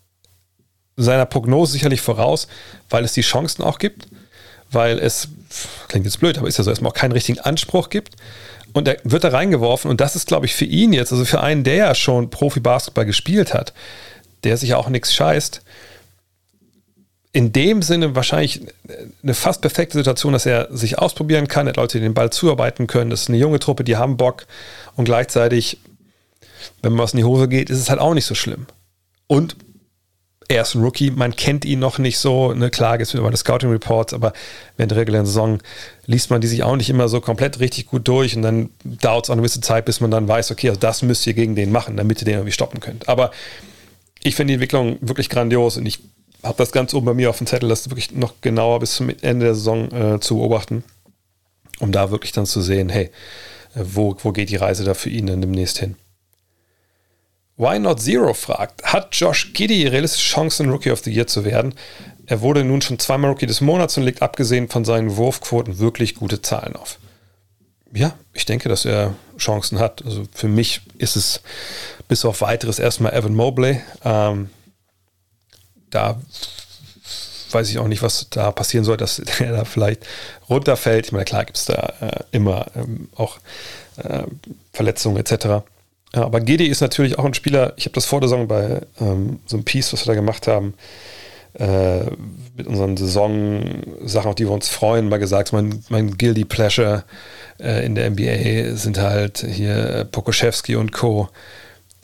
seiner Prognose sicherlich voraus, weil es die Chancen auch gibt, weil es, klingt jetzt blöd, aber ist ja so, erstmal auch keinen richtigen Anspruch gibt. Und er wird da reingeworfen und das ist, glaube ich, für ihn jetzt, also für einen, der ja schon Profi-Basketball gespielt hat, der sich ja auch nichts scheißt, in dem Sinne wahrscheinlich eine fast perfekte Situation, dass er sich ausprobieren kann, hat Leute, die den Ball zuarbeiten können. Das ist eine junge Truppe, die haben Bock und gleichzeitig, wenn was in die Hose geht, ist es halt auch nicht so schlimm. Und er ist ein Rookie, man kennt ihn noch nicht so. Ne? Klar, es über die Scouting Reports, aber während der regulären Saison liest man die sich auch nicht immer so komplett richtig gut durch und dann dauert es auch eine gewisse Zeit, bis man dann weiß, okay, also das müsst ihr gegen den machen, damit ihr den irgendwie stoppen könnt. Aber ich finde die Entwicklung wirklich grandios und ich habe das ganz oben bei mir auf dem Zettel, das wirklich noch genauer bis zum Ende der Saison äh, zu beobachten, um da wirklich dann zu sehen, hey, äh, wo, wo geht die Reise da für ihn dann demnächst hin? Why Not Zero fragt, hat Josh Giddy realistische Chancen, Rookie of the Year zu werden? Er wurde nun schon zweimal Rookie des Monats und legt abgesehen von seinen Wurfquoten wirklich gute Zahlen auf. Ja, ich denke, dass er Chancen hat. Also für mich ist es bis auf weiteres erstmal Evan Mobley. Ähm, da weiß ich auch nicht, was da passieren soll, dass er da vielleicht runterfällt. Ich meine, klar gibt es da äh, immer ähm, auch äh, Verletzungen etc. Ja, aber Gedi ist natürlich auch ein Spieler, ich habe das vor der Saison bei ähm, so einem Piece, was wir da gemacht haben, äh, mit unseren Saison-Sachen, auf die wir uns freuen, mal gesagt, mein, mein Guilty Pleasure äh, in der NBA sind halt hier Pokoschewski und Co.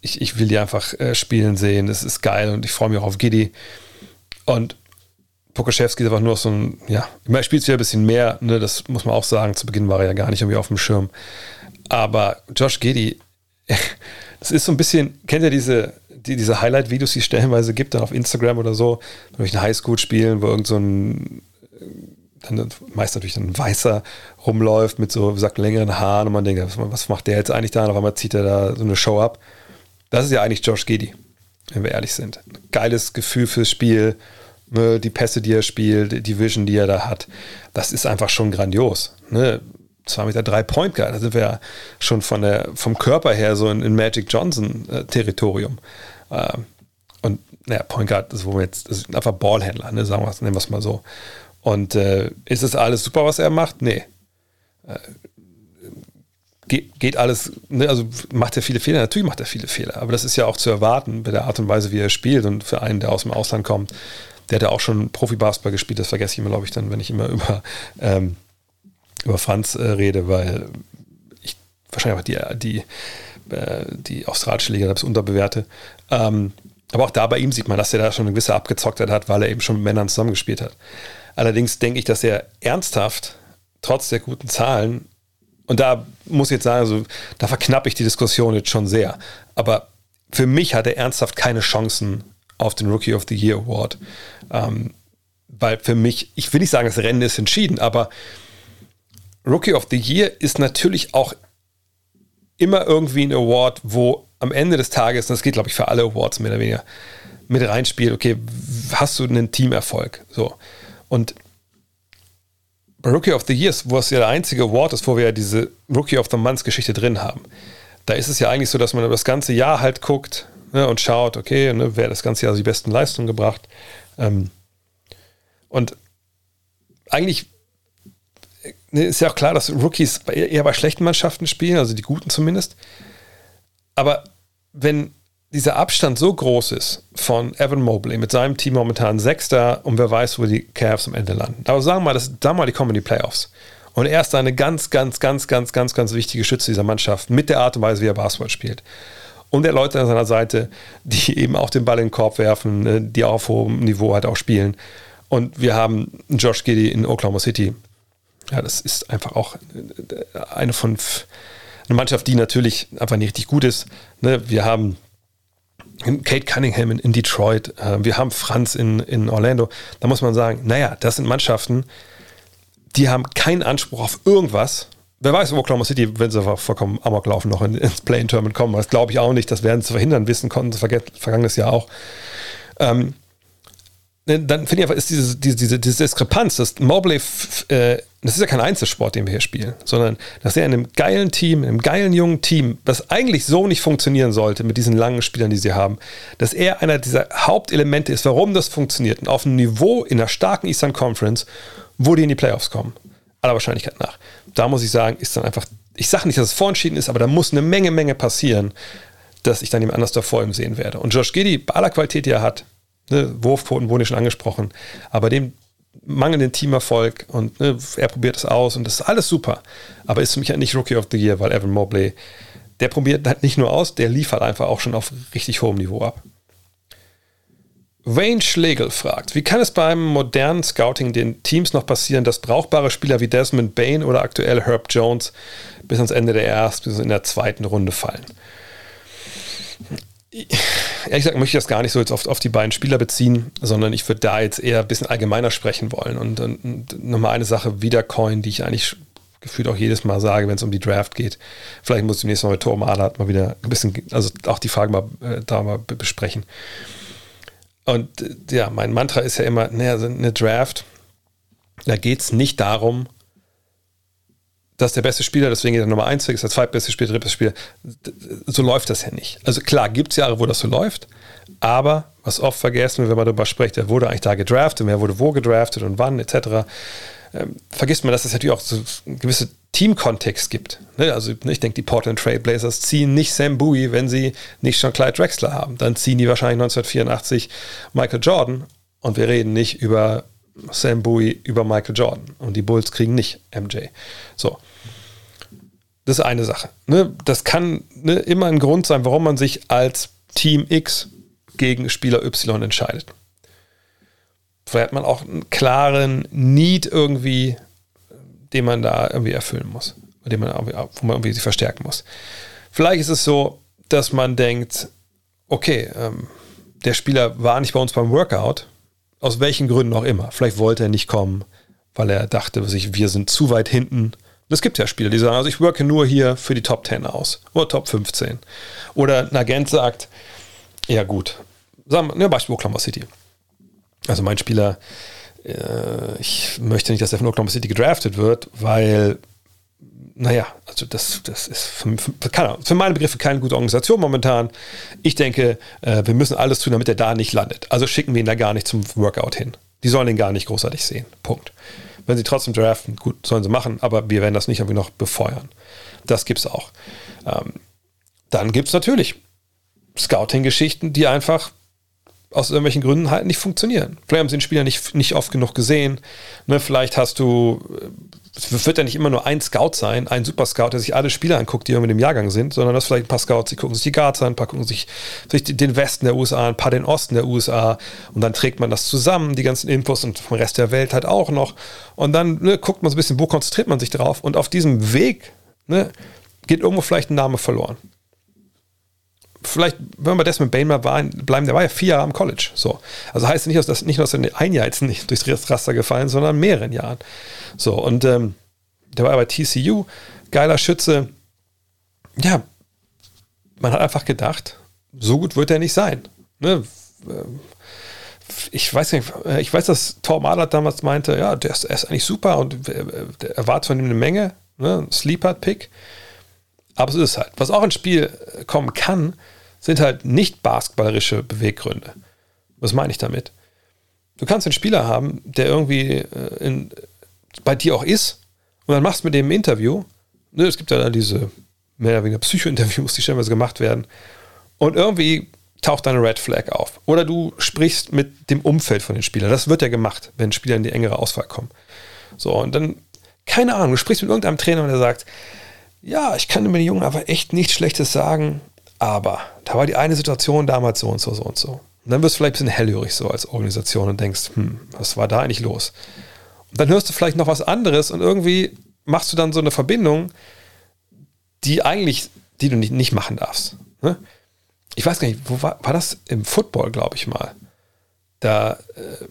Ich, ich will die einfach äh, spielen sehen, das ist geil und ich freue mich auch auf Gidi. Und Pokoschewski ist einfach nur so ein, ja, er spielt wieder ein bisschen mehr, ne, das muss man auch sagen, zu Beginn war er ja gar nicht irgendwie auf dem Schirm. Aber Josh Giddy das ist so ein bisschen, kennt ihr diese, die, diese Highlight-Videos, die es stellenweise gibt, dann auf Instagram oder so, durch ein Highschool spielen, wo irgend so ein, dann meist natürlich ein Weißer rumläuft mit so, wie gesagt, längeren Haaren und man denkt, was macht der jetzt eigentlich da? Und auf einmal zieht er da so eine Show ab. Das ist ja eigentlich Josh Giddy, wenn wir ehrlich sind. Geiles Gefühl fürs Spiel, ne, die Pässe, die er spielt, die Vision, die er da hat. Das ist einfach schon grandios. Ne? 2 Meter 3 Point Guard. Da sind wir ja schon von der, vom Körper her so in, in Magic Johnson äh. Äh, und naja, Point Guard ist, wo wir jetzt, das ist einfach Ballhändler, ne, sagen wir nennen wir es mal so. Und äh, ist es alles super, was er macht? Nee. Äh, geht, geht alles, ne, also macht er viele Fehler? Natürlich macht er viele Fehler, aber das ist ja auch zu erwarten bei der Art und Weise, wie er spielt und für einen, der aus dem Ausland kommt. Der hat ja auch schon Profi-Basketball gespielt, das vergesse ich immer, glaube ich, dann, wenn ich immer über ähm, über Franz äh, rede, weil ich wahrscheinlich auch die, die, äh, die australische Liga das unterbewerte. Ähm, aber auch da bei ihm sieht man, dass er da schon eine gewisse Abgezocktheit hat, weil er eben schon mit Männern zusammengespielt hat. Allerdings denke ich, dass er ernsthaft, trotz der guten Zahlen, und da muss ich jetzt sagen, also, da verknappe ich die Diskussion jetzt schon sehr. Aber für mich hat er ernsthaft keine Chancen auf den Rookie of the Year Award. Ähm, weil für mich, ich will nicht sagen, das Rennen ist entschieden, aber Rookie of the Year ist natürlich auch immer irgendwie ein Award, wo am Ende des Tages, und das geht glaube ich für alle Awards mehr oder weniger, mit reinspielt, okay, hast du einen Teamerfolg? So. Und bei Rookie of the Years, wo es ja der einzige Award ist, wo wir ja diese Rookie of the Month Geschichte drin haben, da ist es ja eigentlich so, dass man das ganze Jahr halt guckt ne, und schaut, okay, ne, wer das ganze Jahr die besten Leistungen gebracht. Ähm, und eigentlich ist ja auch klar, dass Rookies eher bei schlechten Mannschaften spielen, also die guten zumindest. Aber wenn dieser Abstand so groß ist von Evan Mobley mit seinem Team momentan Sechster und wer weiß, wo die Cavs am Ende landen. Aber sagen wir mal, sagen mal, die kommen in die Playoffs. Und er ist eine ganz, ganz, ganz, ganz, ganz, ganz wichtige Schütze dieser Mannschaft mit der Art und Weise, wie er Basketball spielt. Und der Leute an seiner Seite, die eben auch den Ball in den Korb werfen, ne, die auch auf hohem Niveau halt auch spielen. Und wir haben Josh Giddy in Oklahoma City. Ja, das ist einfach auch äh, eine von eine Mannschaft, die natürlich einfach nicht richtig gut ist. Ne, wir haben Kate Cunningham in, Detroit, äh, wir haben Franz in, in Orlando. Da muss man sagen, naja, das sind Mannschaften, die haben keinen Anspruch auf irgendwas. Wer weiß, wo Oklahoma City, wenn sie vollkommen amok laufen, noch ins Play-In-Tournament kommen. Das glaube ich auch nicht. Das werden sie verhindern. Wissen konnten sie vergangenes Jahr auch. Ähm, dann finde ich einfach, ist diese, diese, diese, diese Diskrepanz, dass Mobley, äh, das ist ja kein Einzelsport, den wir hier spielen, sondern dass er in einem geilen Team, in einem geilen jungen Team, das eigentlich so nicht funktionieren sollte mit diesen langen Spielern, die sie haben, dass er einer dieser Hauptelemente ist, warum das funktioniert und auf einem Niveau in einer starken Eastern Conference, wo die in die Playoffs kommen. Aller Wahrscheinlichkeit nach. Da muss ich sagen, ist dann einfach, ich sage nicht, dass es vorentschieden ist, aber da muss eine Menge, Menge passieren, dass ich dann jemand anders davor ihm sehen werde. Und Josh Giddy, bei aller Qualität, die er hat, Ne, Wurfquoten wurden ja schon angesprochen. Aber dem mangelnden Teamerfolg und ne, er probiert es aus und das ist alles super. Aber ist für mich halt nicht Rookie of the Year, weil Evan Mobley, der probiert halt nicht nur aus, der liefert einfach auch schon auf richtig hohem Niveau ab. Wayne Schlegel fragt, wie kann es beim modernen Scouting den Teams noch passieren, dass brauchbare Spieler wie Desmond Bain oder aktuell Herb Jones bis ans Ende der ersten, bis in der zweiten Runde fallen? Ehrlich gesagt möchte ich das gar nicht so jetzt auf, auf die beiden Spieler beziehen, sondern ich würde da jetzt eher ein bisschen allgemeiner sprechen wollen. Und, und, und nochmal eine Sache wiedercoin, die ich eigentlich gefühlt auch jedes Mal sage, wenn es um die Draft geht. Vielleicht muss ich demnächst mal mit Tom Ahlert mal wieder ein bisschen, also auch die Fragen mal äh, da mal besprechen. Und äh, ja, mein Mantra ist ja immer, naja, eine Draft, da geht es nicht darum, dass der beste Spieler, deswegen geht er Nummer 1 ist der zweitbeste Spieler, drittbeste Spieler. So läuft das ja nicht. Also klar, gibt es Jahre, wo das so läuft, aber was oft vergessen wird, wenn man darüber spricht, wer wurde eigentlich da gedraftet, wer wurde wo gedraftet und wann, etc., ähm, vergisst man, dass es natürlich auch so einen gewissen Teamkontext gibt. Ne? Also ne, ich denke, die Portland Trail Blazers ziehen nicht Sam Bowie, wenn sie nicht schon Clyde Drexler haben. Dann ziehen die wahrscheinlich 1984 Michael Jordan und wir reden nicht über Sam Bowie über Michael Jordan und die Bulls kriegen nicht MJ. So. Das ist eine Sache. Ne? Das kann ne, immer ein Grund sein, warum man sich als Team X gegen Spieler Y entscheidet. Vielleicht hat man auch einen klaren Need irgendwie, den man da irgendwie erfüllen muss, den man, wo man irgendwie sich verstärken muss. Vielleicht ist es so, dass man denkt, okay, ähm, der Spieler war nicht bei uns beim Workout, aus welchen Gründen auch immer. Vielleicht wollte er nicht kommen, weil er dachte, wir sind zu weit hinten es gibt ja Spieler, die sagen, also ich worke nur hier für die Top 10 aus oder Top 15. Oder ein Agent sagt, ja gut, sagen wir, ne, Beispiel Oklahoma City. Also mein Spieler, äh, ich möchte nicht, dass er von Oklahoma City gedraftet wird, weil, naja, also das, das ist für, für, für, meine Begriffe keine gute Organisation momentan. Ich denke, äh, wir müssen alles tun, damit er da nicht landet. Also schicken wir ihn da gar nicht zum Workout hin. Die sollen ihn gar nicht großartig sehen. Punkt. Wenn sie trotzdem draften, gut, sollen sie machen, aber wir werden das nicht irgendwie noch befeuern. Das gibt es auch. Ähm, dann gibt es natürlich Scouting-Geschichten, die einfach aus irgendwelchen Gründen halt nicht funktionieren. Vielleicht haben sie den Spieler nicht, nicht oft genug gesehen. Ne, vielleicht hast du es wird ja nicht immer nur ein Scout sein, ein Super Scout, der sich alle Spieler anguckt, die irgendwie im Jahrgang sind, sondern das vielleicht ein paar Scouts, die gucken sich die Guards an, ein paar gucken sich, sich den Westen der USA, ein paar den Osten der USA und dann trägt man das zusammen, die ganzen Infos und vom Rest der Welt halt auch noch. Und dann ne, guckt man so ein bisschen, wo konzentriert man sich drauf? Und auf diesem Weg ne, geht irgendwo vielleicht ein Name verloren vielleicht, wenn wir das mit Bain mal bleiben, der war ja vier Jahre am College. So. Also heißt nicht, dass nicht nur, dass er ein Jahr jetzt nicht durchs Raster gefallen, sondern mehreren Jahren. So, und ähm, der war bei TCU, geiler Schütze. Ja, man hat einfach gedacht, so gut wird er nicht sein. Ne? Ich weiß nicht, ich weiß, dass Thor Mahler damals meinte, ja, der ist, er ist eigentlich super und er erwartet von ihm eine Menge, ne? Sleeper-Pick. Aber so ist es halt. Was auch ins Spiel kommen kann, sind halt nicht basketballerische Beweggründe. Was meine ich damit? Du kannst einen Spieler haben, der irgendwie äh, in, bei dir auch ist, und dann machst du mit dem ein Interview. Ne, es gibt ja da diese mehr oder weniger Psycho-Interviews, die stellenweise gemacht werden. Und irgendwie taucht eine Red Flag auf. Oder du sprichst mit dem Umfeld von den Spielern. Das wird ja gemacht, wenn Spieler in die engere Auswahl kommen. So, und dann, keine Ahnung, du sprichst mit irgendeinem Trainer und der sagt, ja, ich kann über den Jungen aber echt nichts Schlechtes sagen, aber da war die eine Situation damals so und so, so und so. Und dann wirst du vielleicht ein bisschen hellhörig so als Organisation und denkst, hm, was war da eigentlich los? Und dann hörst du vielleicht noch was anderes und irgendwie machst du dann so eine Verbindung, die eigentlich, die du nicht, nicht machen darfst. Ne? Ich weiß gar nicht, wo war, war das im Football, glaube ich mal. Da, äh,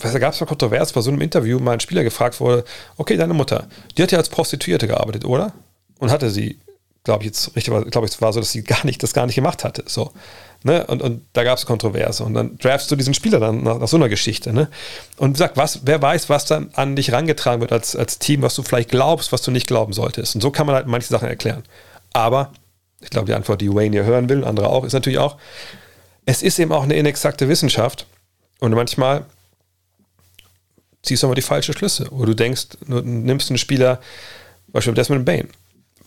da gab es mal kontrovers, bei so einem Interview mal ein Spieler gefragt wurde, okay, deine Mutter, die hat ja als Prostituierte gearbeitet, oder? Und hatte sie, glaube ich jetzt richtig, glaube ich, war so, dass sie gar nicht, das gar nicht gemacht hatte. So. Ne? Und, und da gab es Kontroverse. Und dann draftst du diesen Spieler dann nach, nach so einer Geschichte. Ne? Und sag, was, wer weiß, was dann an dich rangetragen wird als, als Team, was du vielleicht glaubst, was du nicht glauben solltest. Und so kann man halt manche Sachen erklären. Aber, ich glaube, die Antwort, die Wayne hier hören will, andere auch, ist natürlich auch, es ist eben auch eine inexakte Wissenschaft. Und manchmal ziehst du aber die falschen Schlüsse. Wo du denkst, du nimmst einen Spieler, beispielsweise Desmond Bain.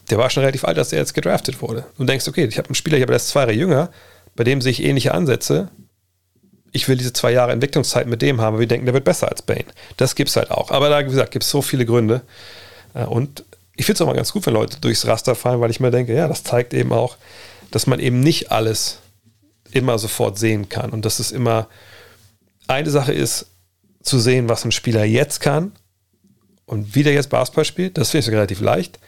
Der war schon relativ alt, als er jetzt gedraftet wurde. Du denkst, okay, ich habe einen Spieler, ich habe erst zwei Jahre jünger, bei dem sehe ich ähnliche Ansätze. Ich will diese zwei Jahre Entwicklungszeit mit dem haben, wir denken, der wird besser als Bane. Das gibt es halt auch. Aber da, wie gesagt, gibt es so viele Gründe. Äh, und ich finde es auch mal ganz gut, wenn Leute durchs Raster fallen, weil ich mir denke, ja, das zeigt eben auch, dass man eben nicht alles immer sofort sehen kann. Und dass es immer eine Sache ist, zu sehen, was ein Spieler jetzt kann und wie der jetzt Basketball spielt. Das finde ich relativ leicht.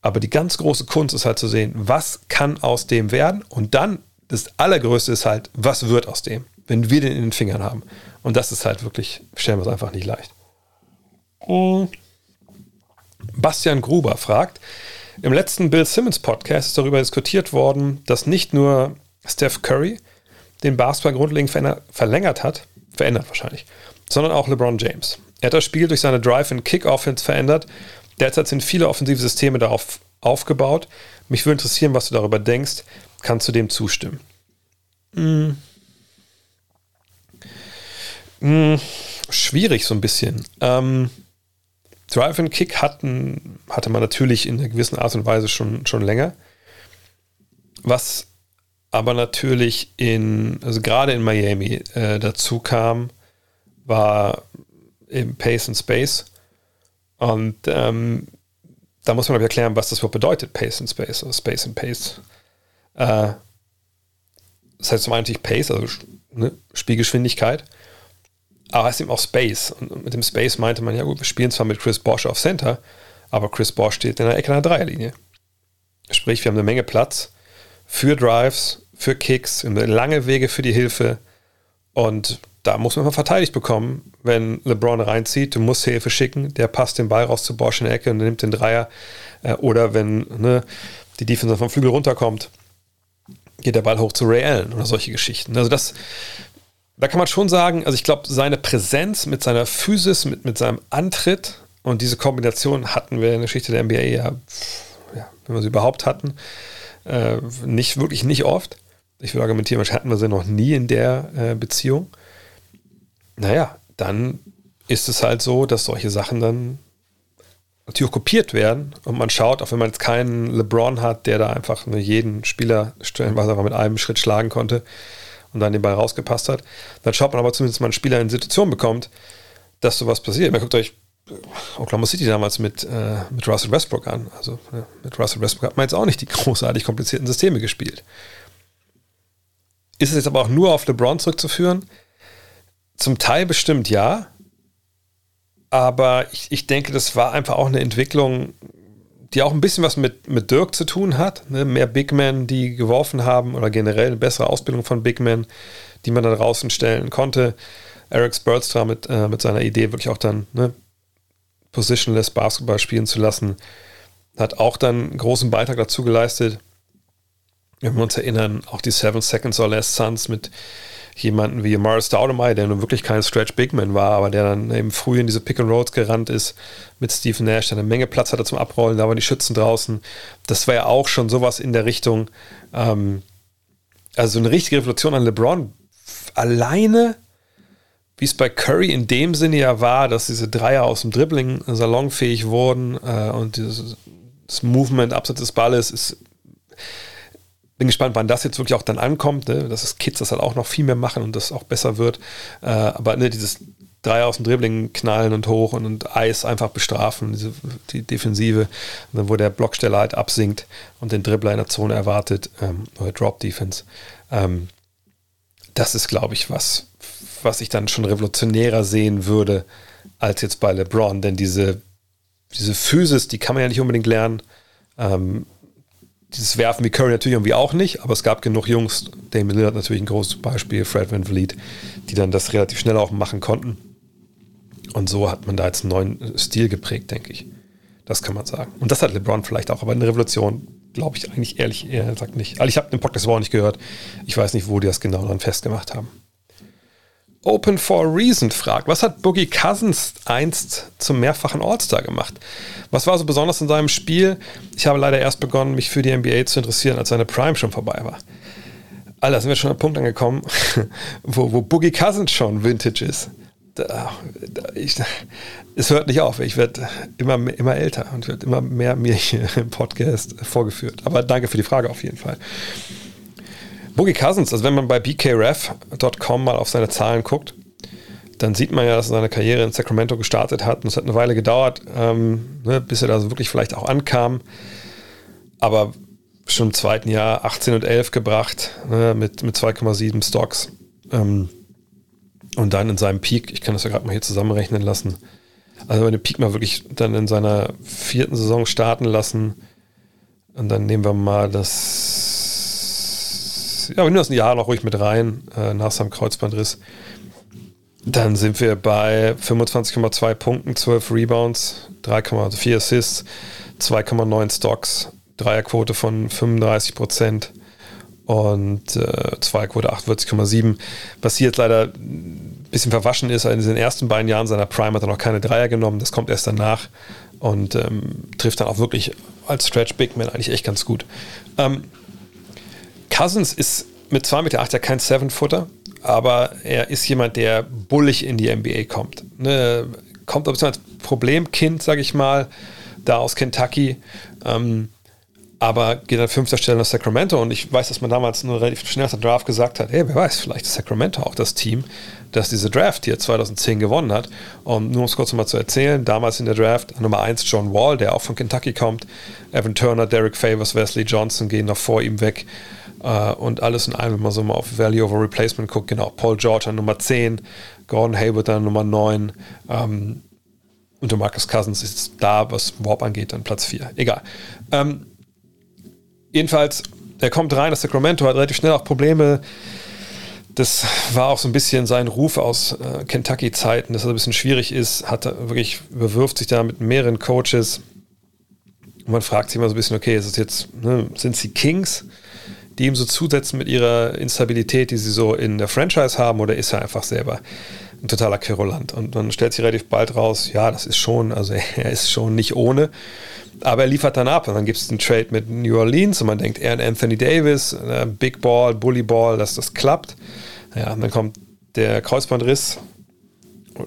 Aber die ganz große Kunst ist halt zu sehen, was kann aus dem werden und dann das Allergrößte ist halt, was wird aus dem, wenn wir den in den Fingern haben. Und das ist halt wirklich, stellen wir es einfach nicht leicht. Und Bastian Gruber fragt, im letzten Bill Simmons Podcast ist darüber diskutiert worden, dass nicht nur Steph Curry den Basketball grundlegend verlängert hat, verändert wahrscheinlich, sondern auch LeBron James. Er hat das Spiel durch seine Drive-and-Kick-Offense verändert. Derzeit sind viele offensive Systeme darauf aufgebaut. Mich würde interessieren, was du darüber denkst. Kannst du dem zustimmen? Mm. Mm, schwierig so ein bisschen. Ähm, Drive and Kick hatten, hatte man natürlich in einer gewissen Art und Weise schon, schon länger. Was aber natürlich in, also gerade in Miami äh, dazu kam, war eben Pace and Space. Und ähm, da muss man aber erklären, was das überhaupt bedeutet, Pace and Space, oder Space and Pace. Äh, das heißt zum einen natürlich Pace, also ne, Spielgeschwindigkeit, aber ist eben auch Space. Und mit dem Space meinte man, ja gut, wir spielen zwar mit Chris Bosch auf Center, aber Chris Bosch steht in der Ecke einer Dreierlinie. Sprich, wir haben eine Menge Platz für Drives, für Kicks, lange Wege für die Hilfe. Und da muss man mal verteidigt bekommen, wenn LeBron reinzieht, du musst Hilfe schicken, der passt den Ball raus zu Bosch in der Ecke und nimmt den Dreier. Äh, oder wenn ne, die Defense vom Flügel runterkommt, geht der Ball hoch zu Ray Allen oder solche Geschichten. Also das, da kann man schon sagen, also ich glaube, seine Präsenz mit seiner Physis, mit, mit seinem Antritt und diese Kombination hatten wir in der Geschichte der NBA ja, ja wenn wir sie überhaupt hatten, äh, nicht wirklich nicht oft. Ich würde argumentieren, wahrscheinlich hatten wir sie noch nie in der äh, Beziehung. Naja, dann ist es halt so, dass solche Sachen dann natürlich auch kopiert werden und man schaut, auch wenn man jetzt keinen LeBron hat, der da einfach nur jeden Spieler stellenweise mit einem Schritt schlagen konnte und dann den Ball rausgepasst hat, dann schaut man aber zumindest mal einen Spieler in Situation bekommt, dass sowas passiert. Man guckt euch Oklahoma City damals mit, äh, mit Russell Westbrook an. Also ja, mit Russell Westbrook hat man jetzt auch nicht die großartig komplizierten Systeme gespielt. Ist es jetzt aber auch nur auf LeBron zurückzuführen? Zum Teil bestimmt ja, aber ich, ich denke, das war einfach auch eine Entwicklung, die auch ein bisschen was mit, mit Dirk zu tun hat. Ne? Mehr Big Men, die geworfen haben oder generell eine bessere Ausbildung von Big Men, die man dann draußen stellen konnte. Eric Spurtstra mit, äh, mit seiner Idee wirklich auch dann ne, positionless Basketball spielen zu lassen, hat auch dann einen großen Beitrag dazu geleistet. Wenn wir uns erinnern, auch die Seven Seconds or Less Suns mit jemanden wie Morris Stoudemire, der nun wirklich kein Stretch Bigman war, aber der dann eben früh in diese Pick and Rolls gerannt ist mit Steve Nash, der eine Menge Platz hatte zum Abrollen, da waren die Schützen draußen. Das war ja auch schon sowas in der Richtung, ähm, also eine richtige Revolution an LeBron. Alleine, wie es bei Curry in dem Sinne ja war, dass diese Dreier aus dem Dribbling salonfähig wurden äh, und dieses das Movement abseits des Balles ist bin gespannt, wann das jetzt wirklich auch dann ankommt, ne? dass es Kids das halt auch noch viel mehr machen und das auch besser wird. Äh, aber ne, dieses drei aus dem Dribbling knallen und hoch und, und Eis einfach bestrafen, diese, die Defensive, dann wo der Blocksteller halt absinkt und den Dribbler in der Zone erwartet, ähm, oder Drop Defense. Ähm, das ist, glaube ich, was, was ich dann schon revolutionärer sehen würde als jetzt bei LeBron, denn diese, diese Physis, die kann man ja nicht unbedingt lernen. Ähm, dieses Werfen wie Curry natürlich irgendwie auch nicht, aber es gab genug Jungs, Damon Lillard natürlich ein großes Beispiel, Fred Van Vliet, die dann das relativ schnell auch machen konnten. Und so hat man da jetzt einen neuen Stil geprägt, denke ich. Das kann man sagen. Und das hat LeBron vielleicht auch, aber eine Revolution, glaube ich eigentlich ehrlich, er sagt nicht. Also ich habe den Podcast auch nicht gehört. Ich weiß nicht, wo die das genau dann festgemacht haben. Open for a Reason fragt, was hat Boogie Cousins einst zum mehrfachen All-Star gemacht? Was war so besonders in seinem Spiel? Ich habe leider erst begonnen, mich für die NBA zu interessieren, als seine Prime schon vorbei war. Alter, sind wir schon am Punkt angekommen, wo, wo Boogie Cousins schon Vintage ist. Da, da, ich, es hört nicht auf. Ich werde immer, immer älter und wird immer mehr mir hier im Podcast vorgeführt. Aber danke für die Frage auf jeden Fall. Boogie Cousins, also wenn man bei bkref.com mal auf seine Zahlen guckt, dann sieht man ja, dass er seine Karriere in Sacramento gestartet hat. Und es hat eine Weile gedauert, ähm, ne, bis er da so wirklich vielleicht auch ankam. Aber schon im zweiten Jahr 18 und 11 gebracht, ne, mit, mit 2,7 Stocks. Ähm, und dann in seinem Peak, ich kann das ja gerade mal hier zusammenrechnen lassen, also wenn den Peak mal wirklich dann in seiner vierten Saison starten lassen, und dann nehmen wir mal das ja, wir nehmen das ein Jahr noch ruhig mit rein, äh, nach seinem Kreuzbandriss. Dann sind wir bei 25,2 Punkten, 12 Rebounds, 3,4 Assists, 2,9 Stocks, Dreierquote von 35 Prozent und äh, Zweierquote 48,7. Was hier jetzt leider ein bisschen verwaschen ist, in den ersten beiden Jahren seiner Prime hat er noch keine Dreier genommen, das kommt erst danach und ähm, trifft dann auch wirklich als Stretch Big Man eigentlich echt ganz gut. Ähm, Cousins ist mit 2,8 Meter ja kein Seven-Footer, aber er ist jemand, der bullig in die NBA kommt. Ne, kommt ein bisschen als Problemkind, sage ich mal, da aus Kentucky. Ähm, aber geht an fünfter Stelle nach Sacramento und ich weiß, dass man damals nur relativ schnell aus der Draft gesagt hat, hey, wer weiß, vielleicht ist Sacramento auch das Team, das diese Draft hier 2010 gewonnen hat. Und nur um es kurz nochmal zu erzählen, damals in der Draft Nummer 1 John Wall, der auch von Kentucky kommt, Evan Turner, Derek Favors, Wesley Johnson gehen noch vor ihm weg. Uh, und alles in allem, wenn man so mal auf Value over Replacement guckt, genau, Paul George an Nummer 10, Gordon Hayward an Nummer 9 ähm, und Marcus Cousins ist da, was Warp angeht, dann Platz 4. Egal. Ähm, jedenfalls, er kommt rein, das Sacramento hat relativ schnell auch Probleme. Das war auch so ein bisschen sein Ruf aus äh, Kentucky-Zeiten, dass er ein bisschen schwierig ist, hat wirklich, überwirft sich da mit mehreren Coaches. Und man fragt sich immer so ein bisschen, okay, ist es jetzt, ne, sind sie Kings? Die ihm so zusetzen mit ihrer Instabilität, die sie so in der Franchise haben, oder ist er einfach selber ein totaler Querulant? Und man stellt sich relativ bald raus, ja, das ist schon, also er ist schon nicht ohne, aber er liefert dann ab. Und dann gibt es einen Trade mit New Orleans und man denkt, er und Anthony Davis, äh, Big Ball, Bully Ball, dass das klappt. Ja, und dann kommt der Kreuzbandriss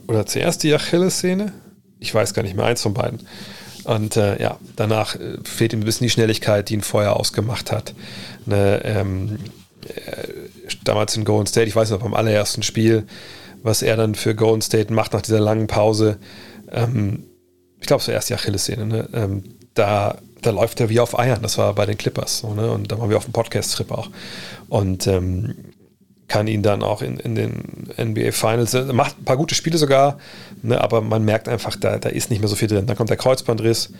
oder zuerst die Achillessehne. Ich weiß gar nicht mehr, eins von beiden. Und äh, ja, danach äh, fehlt ihm ein bisschen die Schnelligkeit, die ihn vorher ausgemacht hat. Ne, ähm, äh, damals in Golden State, ich weiß noch beim allerersten Spiel, was er dann für Golden State macht nach dieser langen Pause. Ähm, ich glaube, zuerst die Achillessehne. Ne? Ähm, da, da läuft er wie auf Eiern. Das war bei den Clippers. So, ne? Und da waren wir auf dem Podcast-Trip auch. Und ähm, kann ihn dann auch in, in den NBA Finals, äh, macht ein paar gute Spiele sogar, ne, aber man merkt einfach, da, da ist nicht mehr so viel drin. Dann kommt der Kreuzbandriss,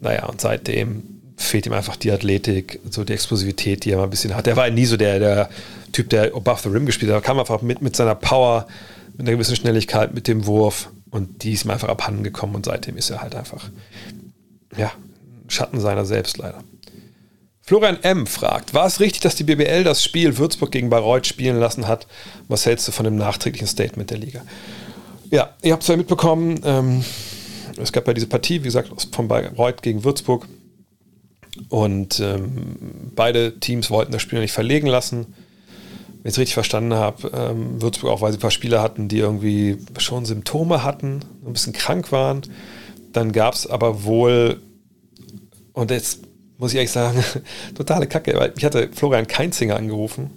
naja, und seitdem fehlt ihm einfach die Athletik, so die Explosivität, die er mal ein bisschen hat. Er war nie so der, der Typ, der above the rim gespielt hat, er kam einfach mit, mit seiner Power, mit einer gewissen Schnelligkeit, mit dem Wurf und die ist ihm einfach abhanden gekommen und seitdem ist er halt einfach, ja, Schatten seiner selbst leider. Florian M. fragt, war es richtig, dass die BBL das Spiel Würzburg gegen Bayreuth spielen lassen hat? Was hältst du von dem nachträglichen Statement der Liga? Ja, ihr habt es ja mitbekommen, ähm, es gab ja diese Partie, wie gesagt, von Bayreuth gegen Würzburg. Und ähm, beide Teams wollten das Spiel nicht verlegen lassen. Wenn ich es richtig verstanden habe, ähm, Würzburg auch, weil sie ein paar Spieler hatten, die irgendwie schon Symptome hatten, ein bisschen krank waren. Dann gab es aber wohl, und jetzt muss ich ehrlich sagen, totale Kacke, weil ich hatte Florian Keinzinger angerufen,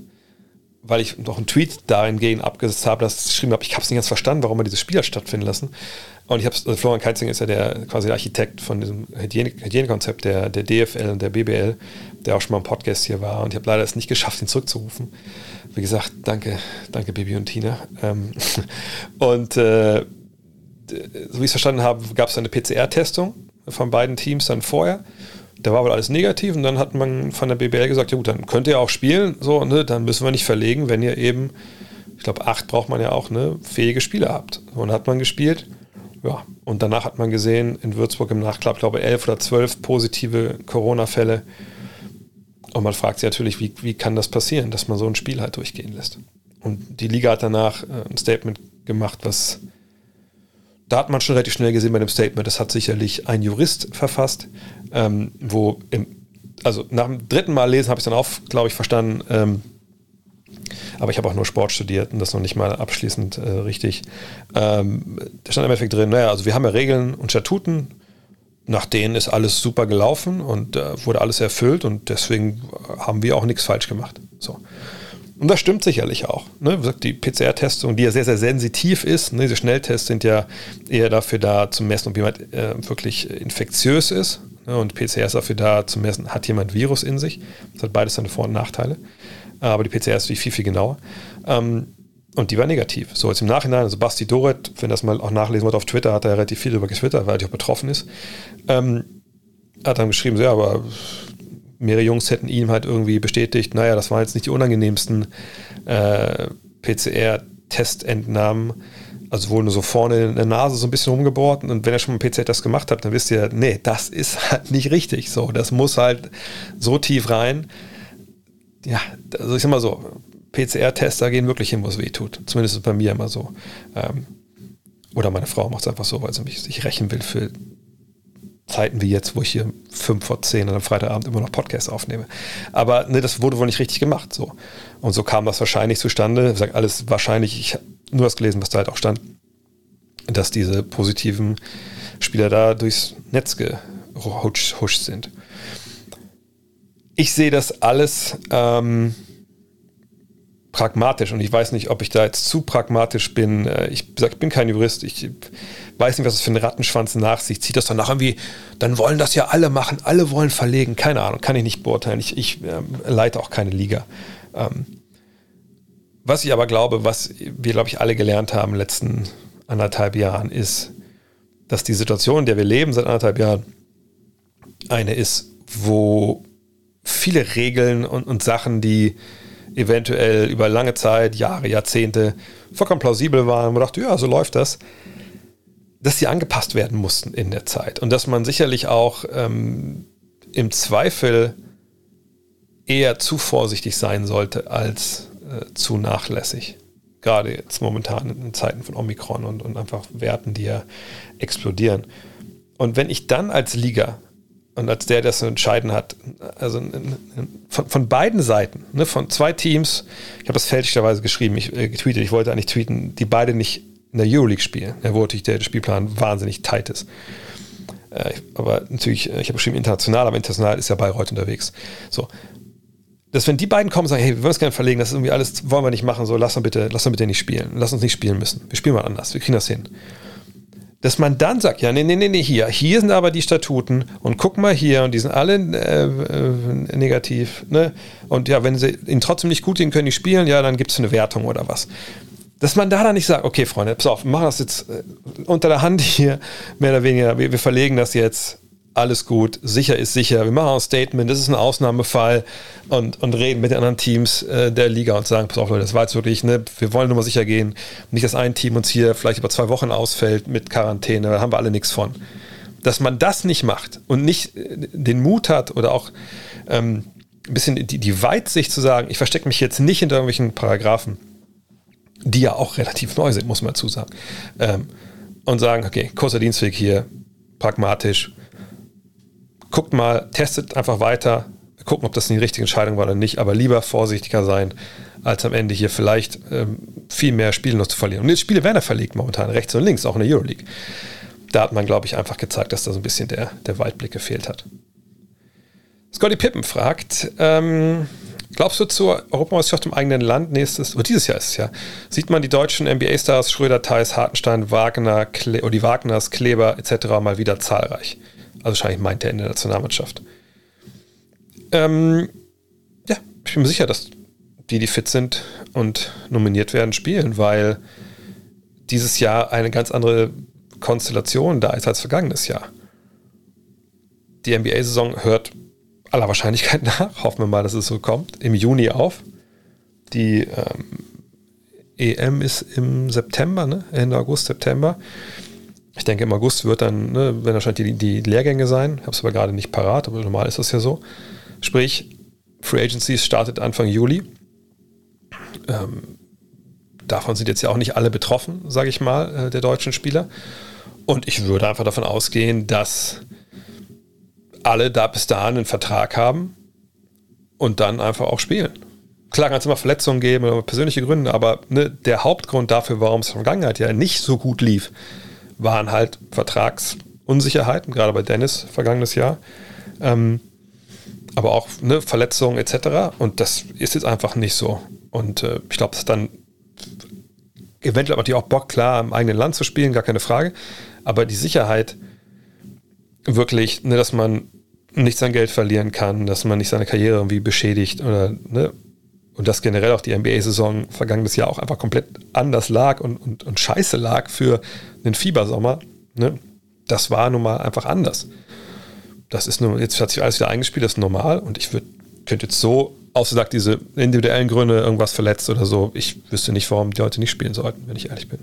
weil ich noch einen Tweet dahingehend abgesetzt habe, dass ich geschrieben habe, ich habe es nicht ganz verstanden, warum wir dieses Spiel hat stattfinden lassen. Und ich habe also Florian Keitzing ist ja der quasi der Architekt von diesem Hygienekonzept der, der DFL und der BBL, der auch schon mal im Podcast hier war. Und ich habe leider es nicht geschafft, ihn zurückzurufen. Wie gesagt, danke, danke Bibi und Tina. Ähm, und äh, so wie ich es verstanden habe, gab es eine PCR-Testung von beiden Teams dann vorher. Da war wohl alles negativ und dann hat man von der BBL gesagt, ja gut, dann könnt ihr auch spielen, so, ne, dann müssen wir nicht verlegen, wenn ihr eben, ich glaube, acht braucht man ja auch, ne, fähige Spieler habt. Und hat man gespielt. Ja, und danach hat man gesehen, in Würzburg im Nachklapp, glaube ich, elf oder zwölf positive Corona-Fälle. Und man fragt sich natürlich, wie, wie kann das passieren, dass man so ein Spiel halt durchgehen lässt. Und die Liga hat danach äh, ein Statement gemacht, was da hat man schon relativ schnell gesehen bei dem Statement, das hat sicherlich ein Jurist verfasst, ähm, wo im, also nach dem dritten Mal lesen habe ich dann auch, glaube ich, verstanden, ähm, aber ich habe auch nur Sport studiert und das noch nicht mal abschließend äh, richtig. Ähm, da stand im Endeffekt drin, naja, also wir haben ja Regeln und Statuten, nach denen ist alles super gelaufen und äh, wurde alles erfüllt und deswegen haben wir auch nichts falsch gemacht. So. Und das stimmt sicherlich auch. Ne? Die PCR-Testung, die ja sehr, sehr sensitiv ist, ne? diese Schnelltests sind ja eher dafür da zu messen, ob jemand äh, wirklich infektiös ist. Ne? Und PCR ist dafür da zu messen, hat jemand Virus in sich. Das hat beides seine Vor- und Nachteile. Aber die PCR ist viel, viel genauer. Ähm, und die war negativ. So jetzt im Nachhinein, also Basti Doret, wenn das mal auch nachlesen wollt auf Twitter, hat er relativ viel darüber getwittert, weil er auch betroffen ist. Ähm, hat dann geschrieben, so, ja, aber mehrere Jungs hätten ihm halt irgendwie bestätigt, naja, das waren jetzt nicht die unangenehmsten äh, PCR-Testentnahmen. Also wohl nur so vorne in der Nase so ein bisschen rumgebohrt. Und wenn ihr schon mal einen PCR-Test gemacht habt, dann wisst ihr, nee, das ist halt nicht richtig. So, das muss halt so tief rein. Ja, also ich sag mal so, PCR-Tester gehen wirklich hin, wo es weh tut. Zumindest ist bei mir immer so. Ähm, oder meine Frau macht es einfach so, weil sie mich sich rächen will für Zeiten wie jetzt, wo ich hier fünf vor zehn am Freitagabend immer noch Podcasts aufnehme. Aber ne, das wurde wohl nicht richtig gemacht. So. Und so kam das wahrscheinlich zustande. Ich sage alles wahrscheinlich, ich habe nur das gelesen, was da halt auch stand, dass diese positiven Spieler da durchs Netz gehuscht sind. Ich sehe das alles ähm, pragmatisch und ich weiß nicht, ob ich da jetzt zu pragmatisch bin. Äh, ich sag, ich bin kein Jurist. Ich weiß nicht, was das für ein Rattenschwanz nach sich zieht. Das danach irgendwie, dann wollen das ja alle machen, alle wollen verlegen. Keine Ahnung, kann ich nicht beurteilen. Ich, ich ähm, leite auch keine Liga. Ähm, was ich aber glaube, was wir, glaube ich, alle gelernt haben in den letzten anderthalb Jahren, ist, dass die Situation, in der wir leben seit anderthalb Jahren, eine ist, wo viele Regeln und, und Sachen, die eventuell über lange Zeit, Jahre, Jahrzehnte vollkommen plausibel waren, man dachte, ja, so läuft das, dass sie angepasst werden mussten in der Zeit und dass man sicherlich auch ähm, im Zweifel eher zu vorsichtig sein sollte als äh, zu nachlässig. Gerade jetzt momentan in Zeiten von Omikron und, und einfach Werten, die ja explodieren. Und wenn ich dann als Liga und als der, der das zu entscheiden hat, also von, von beiden Seiten, ne, von zwei Teams, ich habe das fälschlicherweise geschrieben, ich äh, getweetet, ich wollte eigentlich tweeten, die beide nicht in der Euroleague spielen, ja, wo natürlich der Spielplan wahnsinnig tight ist. Äh, aber natürlich, äh, ich habe geschrieben international, aber international ist ja Bayreuth unterwegs. So. Dass wenn die beiden kommen und sagen, hey, wir wollen es gerne verlegen, das ist irgendwie alles, wollen wir nicht machen, so lass uns bitte, lass uns bitte nicht spielen, lass uns nicht spielen müssen. Wir spielen mal anders, wir kriegen das hin dass man dann sagt, ja, nee, nee, nee, nee, hier, hier sind aber die Statuten und guck mal hier und die sind alle äh, äh, negativ. Ne? Und ja, wenn sie ihnen trotzdem nicht gut gehen, können die spielen, ja, dann gibt es eine Wertung oder was. Dass man da dann nicht sagt, okay, Freunde, pass auf, wir machen das jetzt äh, unter der Hand hier, mehr oder weniger, wir, wir verlegen das jetzt alles gut, sicher ist sicher, wir machen ein Statement, das ist ein Ausnahmefall und, und reden mit den anderen Teams äh, der Liga und sagen, pass auf Leute, das war jetzt wirklich, ne, wir wollen nur mal sicher gehen, nicht, dass ein Team uns hier vielleicht über zwei Wochen ausfällt mit Quarantäne, da haben wir alle nichts von. Dass man das nicht macht und nicht äh, den Mut hat oder auch ähm, ein bisschen die, die Weitsicht zu sagen, ich verstecke mich jetzt nicht hinter irgendwelchen Paragraphen, die ja auch relativ neu sind, muss man dazu sagen, ähm, und sagen, okay, kurzer Dienstweg hier, pragmatisch, guckt mal, testet einfach weiter, gucken, ob das die richtige Entscheidung war oder nicht, aber lieber vorsichtiger sein, als am Ende hier vielleicht ähm, viel mehr Spiele noch zu verlieren. Und jetzt Spiele werden ja verlegt momentan, rechts und links, auch in der Euroleague. Da hat man, glaube ich, einfach gezeigt, dass da so ein bisschen der, der Waldblick gefehlt hat. Scotty Pippen fragt, ähm, Glaubst du zur Europameisterschaft im eigenen Land nächstes, oder dieses Jahr ist es ja, sieht man die deutschen NBA-Stars Schröder, Theis, Hartenstein, Wagner, Kle oder die Wagners, Kleber etc. mal wieder zahlreich? Also wahrscheinlich meint er in der Nationalmannschaft. Ähm, ja, ich bin mir sicher, dass die, die fit sind und nominiert werden, spielen, weil dieses Jahr eine ganz andere Konstellation da ist als vergangenes Jahr. Die NBA-Saison hört aller Wahrscheinlichkeit nach, hoffen wir mal, dass es so kommt, im Juni auf. Die ähm, EM ist im September, ne? Ende August, September. Ich denke, im August wird dann, ne, werden wahrscheinlich die, die Lehrgänge sein. Ich habe es aber gerade nicht parat, aber normal ist das ja so. Sprich, Free Agency startet Anfang Juli. Ähm, davon sind jetzt ja auch nicht alle betroffen, sage ich mal, äh, der deutschen Spieler. Und ich würde einfach davon ausgehen, dass alle da bis dahin einen Vertrag haben und dann einfach auch spielen. Klar kann es immer Verletzungen geben oder persönliche Gründe, aber ne, der Hauptgrund dafür, warum es in der Vergangenheit ja nicht so gut lief, waren halt Vertragsunsicherheiten, gerade bei Dennis vergangenes Jahr. Ähm, aber auch ne, Verletzungen etc. Und das ist jetzt einfach nicht so. Und äh, ich glaube, dass dann eventuell hat die auch Bock, klar, im eigenen Land zu spielen, gar keine Frage. Aber die Sicherheit wirklich, ne, dass man nicht sein Geld verlieren kann, dass man nicht seine Karriere irgendwie beschädigt oder ne, und dass generell auch die NBA-Saison vergangenes Jahr auch einfach komplett anders lag und, und, und scheiße lag für einen Fiebersommer, ne, das war nun mal einfach anders. Das ist nur, jetzt hat sich alles wieder eingespielt, das ist normal und ich würde, könnte jetzt so, außer sagt diese individuellen Gründe, irgendwas verletzt oder so, ich wüsste nicht, warum die heute nicht spielen sollten, wenn ich ehrlich bin.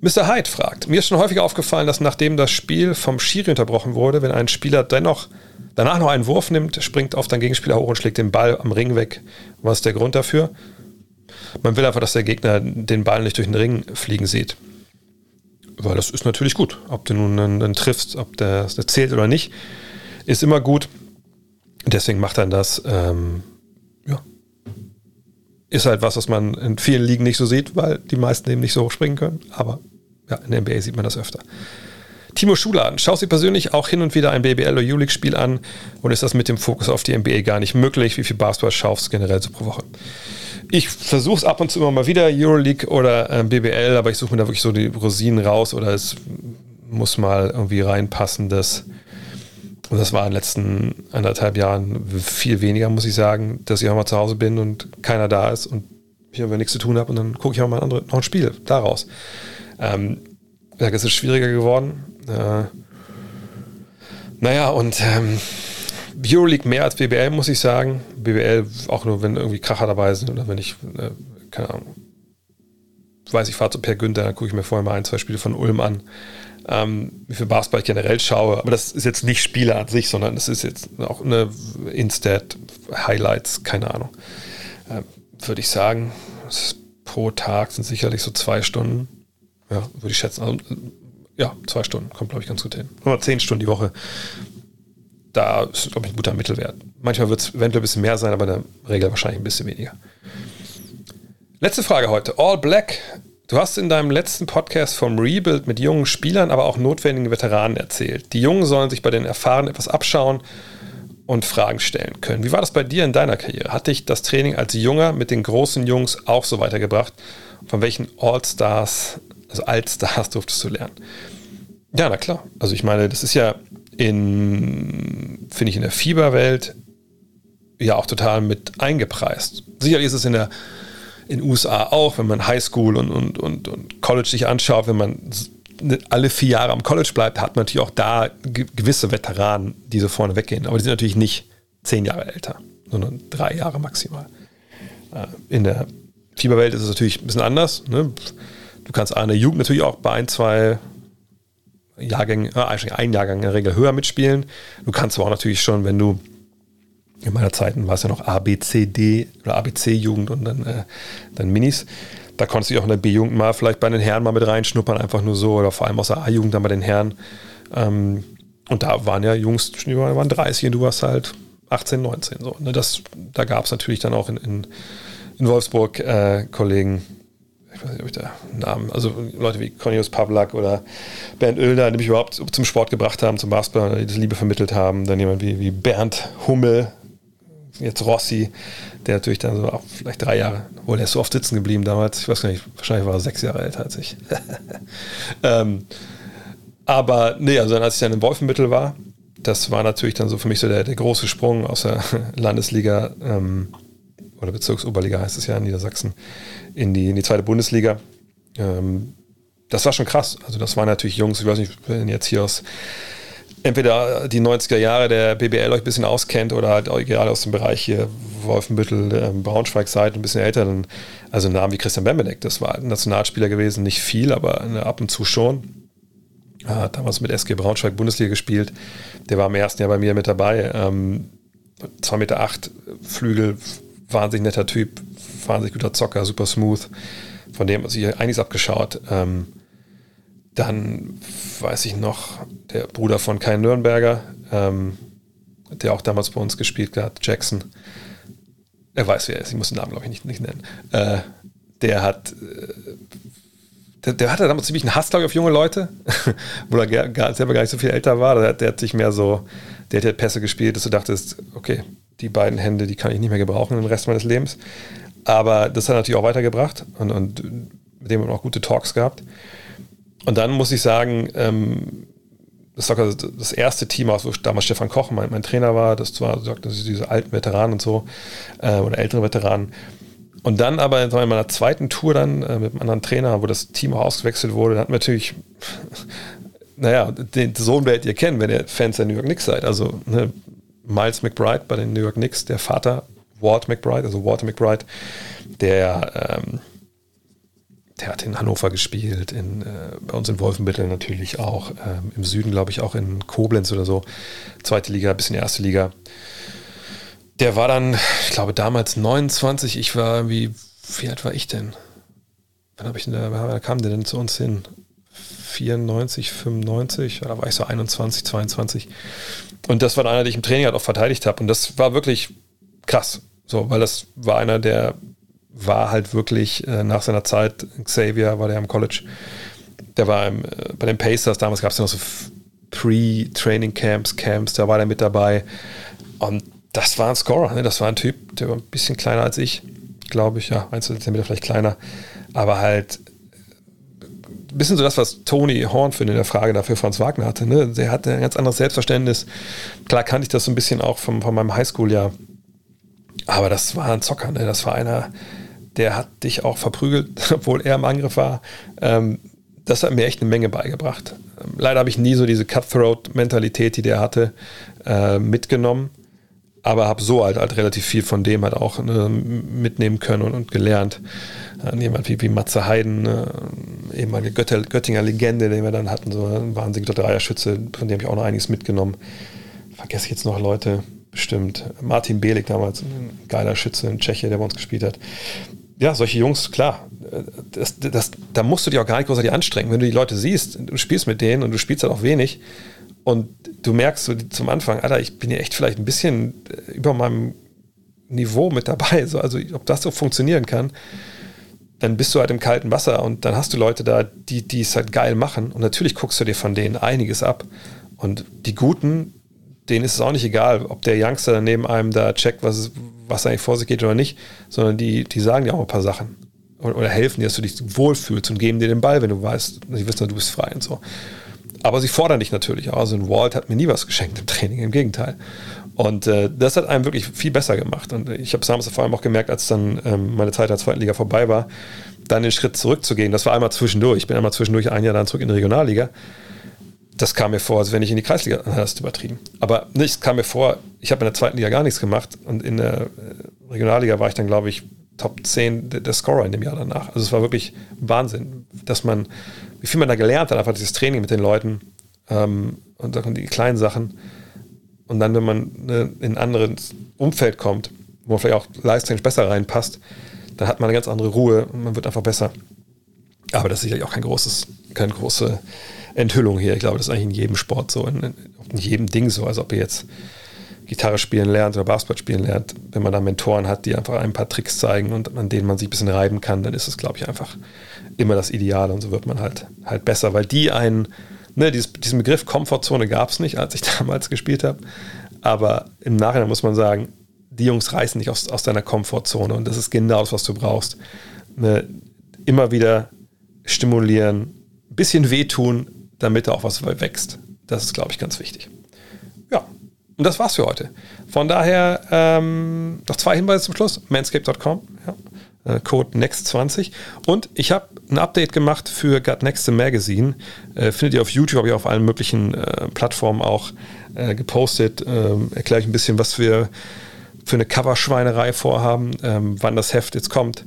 Mr. Hyde fragt, mir ist schon häufiger aufgefallen, dass nachdem das Spiel vom Schiri unterbrochen wurde, wenn ein Spieler dennoch danach noch einen Wurf nimmt, springt auf den Gegenspieler hoch und schlägt den Ball am Ring weg. Was ist der Grund dafür? Man will einfach, dass der Gegner den Ball nicht durch den Ring fliegen sieht. Weil das ist natürlich gut. Ob du nun einen, einen triffst, ob der, zählt oder nicht, ist immer gut. Deswegen macht er das. Ähm, ja. Ist halt was, was man in vielen Ligen nicht so sieht, weil die meisten eben nicht so hoch springen können. Aber ja, in der NBA sieht man das öfter. Timo Schuladen, schaust du persönlich auch hin und wieder ein BBL oder U-League-Spiel an und ist das mit dem Fokus auf die NBA gar nicht möglich? Wie viel Basketball schaust du generell so pro Woche? Ich versuche es ab und zu immer mal wieder, Euroleague oder äh, BBL, aber ich suche mir da wirklich so die Rosinen raus oder es muss mal irgendwie reinpassen, dass und das war in den letzten anderthalb Jahren viel weniger, muss ich sagen, dass ich auch mal zu Hause bin und keiner da ist und ich aber nichts zu tun habe und dann gucke ich auch mal ein andere, noch ein Spiel daraus. Ähm, ja, es ist schwieriger geworden. Äh, naja, und ähm, Euroleague mehr als BBL, muss ich sagen. BBL auch nur, wenn irgendwie Kracher dabei sind oder wenn ich, äh, keine Ahnung, weiß ich, fahre zu Per Günther, dann gucke ich mir vorher mal ein, zwei Spiele von Ulm an. Ähm, wie viel Basketball ich generell schaue. Aber das ist jetzt nicht Spiele an sich, sondern es ist jetzt auch eine Instat, Highlights, keine Ahnung. Äh, Würde ich sagen, pro Tag sind sicherlich so zwei Stunden. Ja, würde ich schätzen. Also, ja, zwei Stunden kommt, glaube ich, ganz gut hin. Nur zehn Stunden die Woche. Da ist, glaube ich, ein guter Mittelwert. Manchmal wird es eventuell ein bisschen mehr sein, aber in der Regel wahrscheinlich ein bisschen weniger. Letzte Frage heute. All Black. Du hast in deinem letzten Podcast vom Rebuild mit jungen Spielern, aber auch notwendigen Veteranen erzählt. Die Jungen sollen sich bei den Erfahrenen etwas abschauen und Fragen stellen können. Wie war das bei dir in deiner Karriere? Hat dich das Training als Junger mit den großen Jungs auch so weitergebracht? Von welchen All-Stars also Altstars durftest du lernen. Ja, na klar. Also ich meine, das ist ja in, finde ich, in der Fieberwelt ja auch total mit eingepreist. Sicherlich ist es in der in USA auch, wenn man Highschool und, und, und, und College sich anschaut, wenn man alle vier Jahre am College bleibt, hat man natürlich auch da gewisse Veteranen, die so vorne weggehen. Aber die sind natürlich nicht zehn Jahre älter, sondern drei Jahre maximal. Äh, in der Fieberwelt ist es natürlich ein bisschen anders. Ne? Du kannst eine Jugend natürlich auch bei ein, zwei Jahrgängen, äh, ein Jahrgang in der Regel höher mitspielen. Du kannst aber auch natürlich schon, wenn du in meiner Zeit war es ja noch A, B, C, D oder ABC-Jugend und dann, äh, dann Minis. Da konntest du auch in der B-Jugend mal vielleicht bei den Herren mal mit reinschnuppern, einfach nur so, oder vor allem aus der A-Jugend dann bei den Herren. Ähm, und da waren ja Jungs, die waren 30 und du warst halt 18, 19. So. Ne? Das, da gab es natürlich dann auch in, in, in Wolfsburg äh, Kollegen, ich weiß nicht, ob ich da Namen, also Leute wie Cornelius Pavlak oder Bernd Oelder, die mich überhaupt zum Sport gebracht haben, zum Basketball, die das Liebe vermittelt haben. Dann jemand wie, wie Bernd Hummel, jetzt Rossi, der natürlich dann so auch vielleicht drei Jahre, obwohl er ist so oft sitzen geblieben damals, ich weiß gar nicht, wahrscheinlich war er sechs Jahre älter als ich. ähm, aber nee, also als ich dann im Wolfenbüttel war, das war natürlich dann so für mich so der, der große Sprung aus der Landesliga ähm, oder Bezirksoberliga heißt es ja in Niedersachsen in die, in die zweite Bundesliga. Ähm, das war schon krass. Also das waren natürlich Jungs, ich weiß nicht, wenn jetzt hier aus entweder die 90er Jahre der BBL euch ein bisschen auskennt oder halt gerade aus dem Bereich hier Wolfenbüttel, ähm, Braunschweig seid, ein bisschen älter, dann, also Namen wie Christian Bembenek, das war ein Nationalspieler gewesen, nicht viel, aber ab und zu schon. Hat damals mit SG Braunschweig Bundesliga gespielt. Der war im ersten Jahr bei mir mit dabei. Ähm, 2,8 Meter acht, Flügel, wahnsinnig netter Typ, wahnsinnig guter Zocker, super smooth. Von dem habe ich einiges abgeschaut. Ähm, dann weiß ich noch, der Bruder von Kai Nürnberger, ähm, der auch damals bei uns gespielt hat, Jackson. Er weiß, wer er ist, ich muss den Namen, glaube ich, nicht, nicht nennen. Äh, der hat, äh, der, hatte damals ziemlich einen Hass, glaube ich, auf junge Leute, wo er gar, selber gar nicht so viel älter war. Der, der, hat sich mehr so, der hat Pässe gespielt, dass du dachtest, okay, die beiden Hände, die kann ich nicht mehr gebrauchen den Rest meines Lebens. Aber das hat natürlich auch weitergebracht und, und mit dem haben wir auch gute Talks gehabt. Und dann muss ich sagen, ähm, das war das erste Team, aus wo damals Stefan Koch mein, mein Trainer war, das war das diese alten Veteranen und so, äh, oder ältere Veteranen. Und dann aber in meiner zweiten Tour dann äh, mit einem anderen Trainer, wo das Team auch ausgewechselt wurde, da hatten wir natürlich, naja, den Sohn werdet ihr kennen, wenn ihr Fans der New York Knicks seid. Also ne, Miles McBride bei den New York Knicks, der Vater Walt McBride, also Walter McBride, der ähm, der hat in Hannover gespielt, in, äh, bei uns in Wolfenbüttel natürlich auch, ähm, im Süden glaube ich auch in Koblenz oder so, zweite Liga, bisschen erste Liga. Der war dann, ich glaube damals 29, ich war wie, wie alt war ich denn? Wann ich denn da, wann kam der denn zu uns hin? 94, 95, da war ich so 21, 22. Und das war einer, den ich im Training halt auch verteidigt habe. Und das war wirklich krass. So, weil das war einer, der war halt wirklich äh, nach seiner Zeit, Xavier war der im College, der war im, äh, bei den Pacers, damals gab es ja noch so Pre-Training Camps, da war der mit dabei. Und das war ein Scorer, ne? das war ein Typ, der war ein bisschen kleiner als ich, glaube ich, ja, ein Zentimeter vielleicht kleiner, aber halt ein bisschen so das, was Tony Horn für in der Frage dafür Franz Wagner hatte. Ne? Der hatte ein ganz anderes Selbstverständnis. Klar kannte ich das so ein bisschen auch vom, von meinem Highschool-Jahr. Aber das war ein Zocker, ne? das war einer, der hat dich auch verprügelt, obwohl er im Angriff war. Ähm, das hat mir echt eine Menge beigebracht. Ähm, leider habe ich nie so diese Cutthroat-Mentalität, die der hatte, äh, mitgenommen. Aber habe so halt, halt relativ viel von dem halt auch ne, mitnehmen können und, und gelernt. Äh, jemand wie, wie Matze Heiden, äh, ehemalige Götter, Göttinger Legende, den wir dann hatten, so ein wahnsinniger Dreierschütze, von dem habe ich auch noch einiges mitgenommen. Vergesse ich jetzt noch Leute, bestimmt. Martin Belik damals, ein geiler Schütze, in Tscheche, der bei uns gespielt hat ja, solche Jungs, klar, das, das, da musst du dich auch gar nicht großartig anstrengen. Wenn du die Leute siehst, du spielst mit denen und du spielst halt auch wenig und du merkst so zum Anfang, Alter, ich bin ja echt vielleicht ein bisschen äh, über meinem Niveau mit dabei, so, also ob das so funktionieren kann, dann bist du halt im kalten Wasser und dann hast du Leute da, die, die es halt geil machen und natürlich guckst du dir von denen einiges ab und die Guten, denen ist es auch nicht egal, ob der Youngster neben einem da checkt, was, was eigentlich vor sich geht oder nicht, sondern die, die sagen dir auch ein paar Sachen oder, oder helfen dir, dass du dich wohlfühlst und geben dir den Ball, wenn du weißt, sie wissen, du bist frei und so. Aber sie fordern dich natürlich auch. Also ein Walt hat mir nie was geschenkt im Training, im Gegenteil. Und äh, das hat einem wirklich viel besser gemacht. Und ich habe es damals vor allem auch gemerkt, als dann ähm, meine Zeit in der zweiten Liga vorbei war, dann den Schritt zurückzugehen. Das war einmal zwischendurch. Ich bin einmal zwischendurch ein Jahr dann zurück in die Regionalliga das kam mir vor, als wenn ich in die Kreisliga, das ist übertrieben. Aber nichts kam mir vor, ich habe in der zweiten Liga gar nichts gemacht und in der äh, Regionalliga war ich dann, glaube ich, Top 10 der, Scorer in dem Jahr danach. Also es war wirklich Wahnsinn, dass man, wie viel man da gelernt hat, einfach dieses Training mit den Leuten ähm, und dann die kleinen Sachen. Und dann, wenn man ne, in ein anderes Umfeld kommt, wo man vielleicht auch leistungsmäßig besser reinpasst, dann hat man eine ganz andere Ruhe und man wird einfach besser. Aber das ist sicherlich auch kein großes, keine große Enthüllung hier. Ich glaube, das ist eigentlich in jedem Sport so, in, in jedem Ding so, als ob ihr jetzt Gitarre spielen lernt oder Basketball spielen lernt. Wenn man da Mentoren hat, die einfach ein paar Tricks zeigen und an denen man sich ein bisschen reiben kann, dann ist es, glaube ich, einfach immer das Ideale und so wird man halt, halt besser, weil die einen, ne, dieses, diesen Begriff Komfortzone gab es nicht, als ich damals gespielt habe. Aber im Nachhinein muss man sagen, die Jungs reißen dich aus, aus deiner Komfortzone und das ist genau das, was du brauchst. Ne, immer wieder stimulieren, ein bisschen wehtun, damit da auch was wächst. Das ist, glaube ich, ganz wichtig. Ja, und das war's für heute. Von daher ähm, noch zwei Hinweise zum Schluss. manscape.com, ja. äh, Code NEXT20. Und ich habe ein Update gemacht für Got Next Magazine. Äh, findet ihr auf YouTube, habe ich auf allen möglichen äh, Plattformen auch äh, gepostet. Ähm, Erkläre ich ein bisschen, was wir für eine Coverschweinerei vorhaben, ähm, wann das Heft jetzt kommt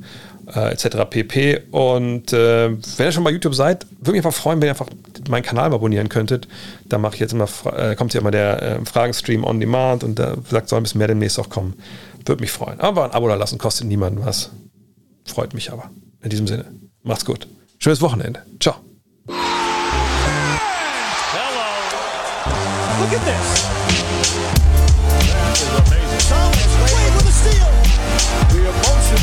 äh, etc. pp. Und äh, wenn ihr schon bei YouTube seid, würde mich einfach freuen, wenn ihr einfach meinen Kanal abonnieren könntet. Da mache ich jetzt immer, äh, kommt ja immer der äh, Fragenstream on Demand und da sagt, soll ein bisschen mehr demnächst auch kommen. Würde mich freuen. Aber ein Abo da lassen kostet niemanden was. Freut mich aber. In diesem Sinne, macht's gut. Schönes Wochenende. Ciao. Hello. Look at this.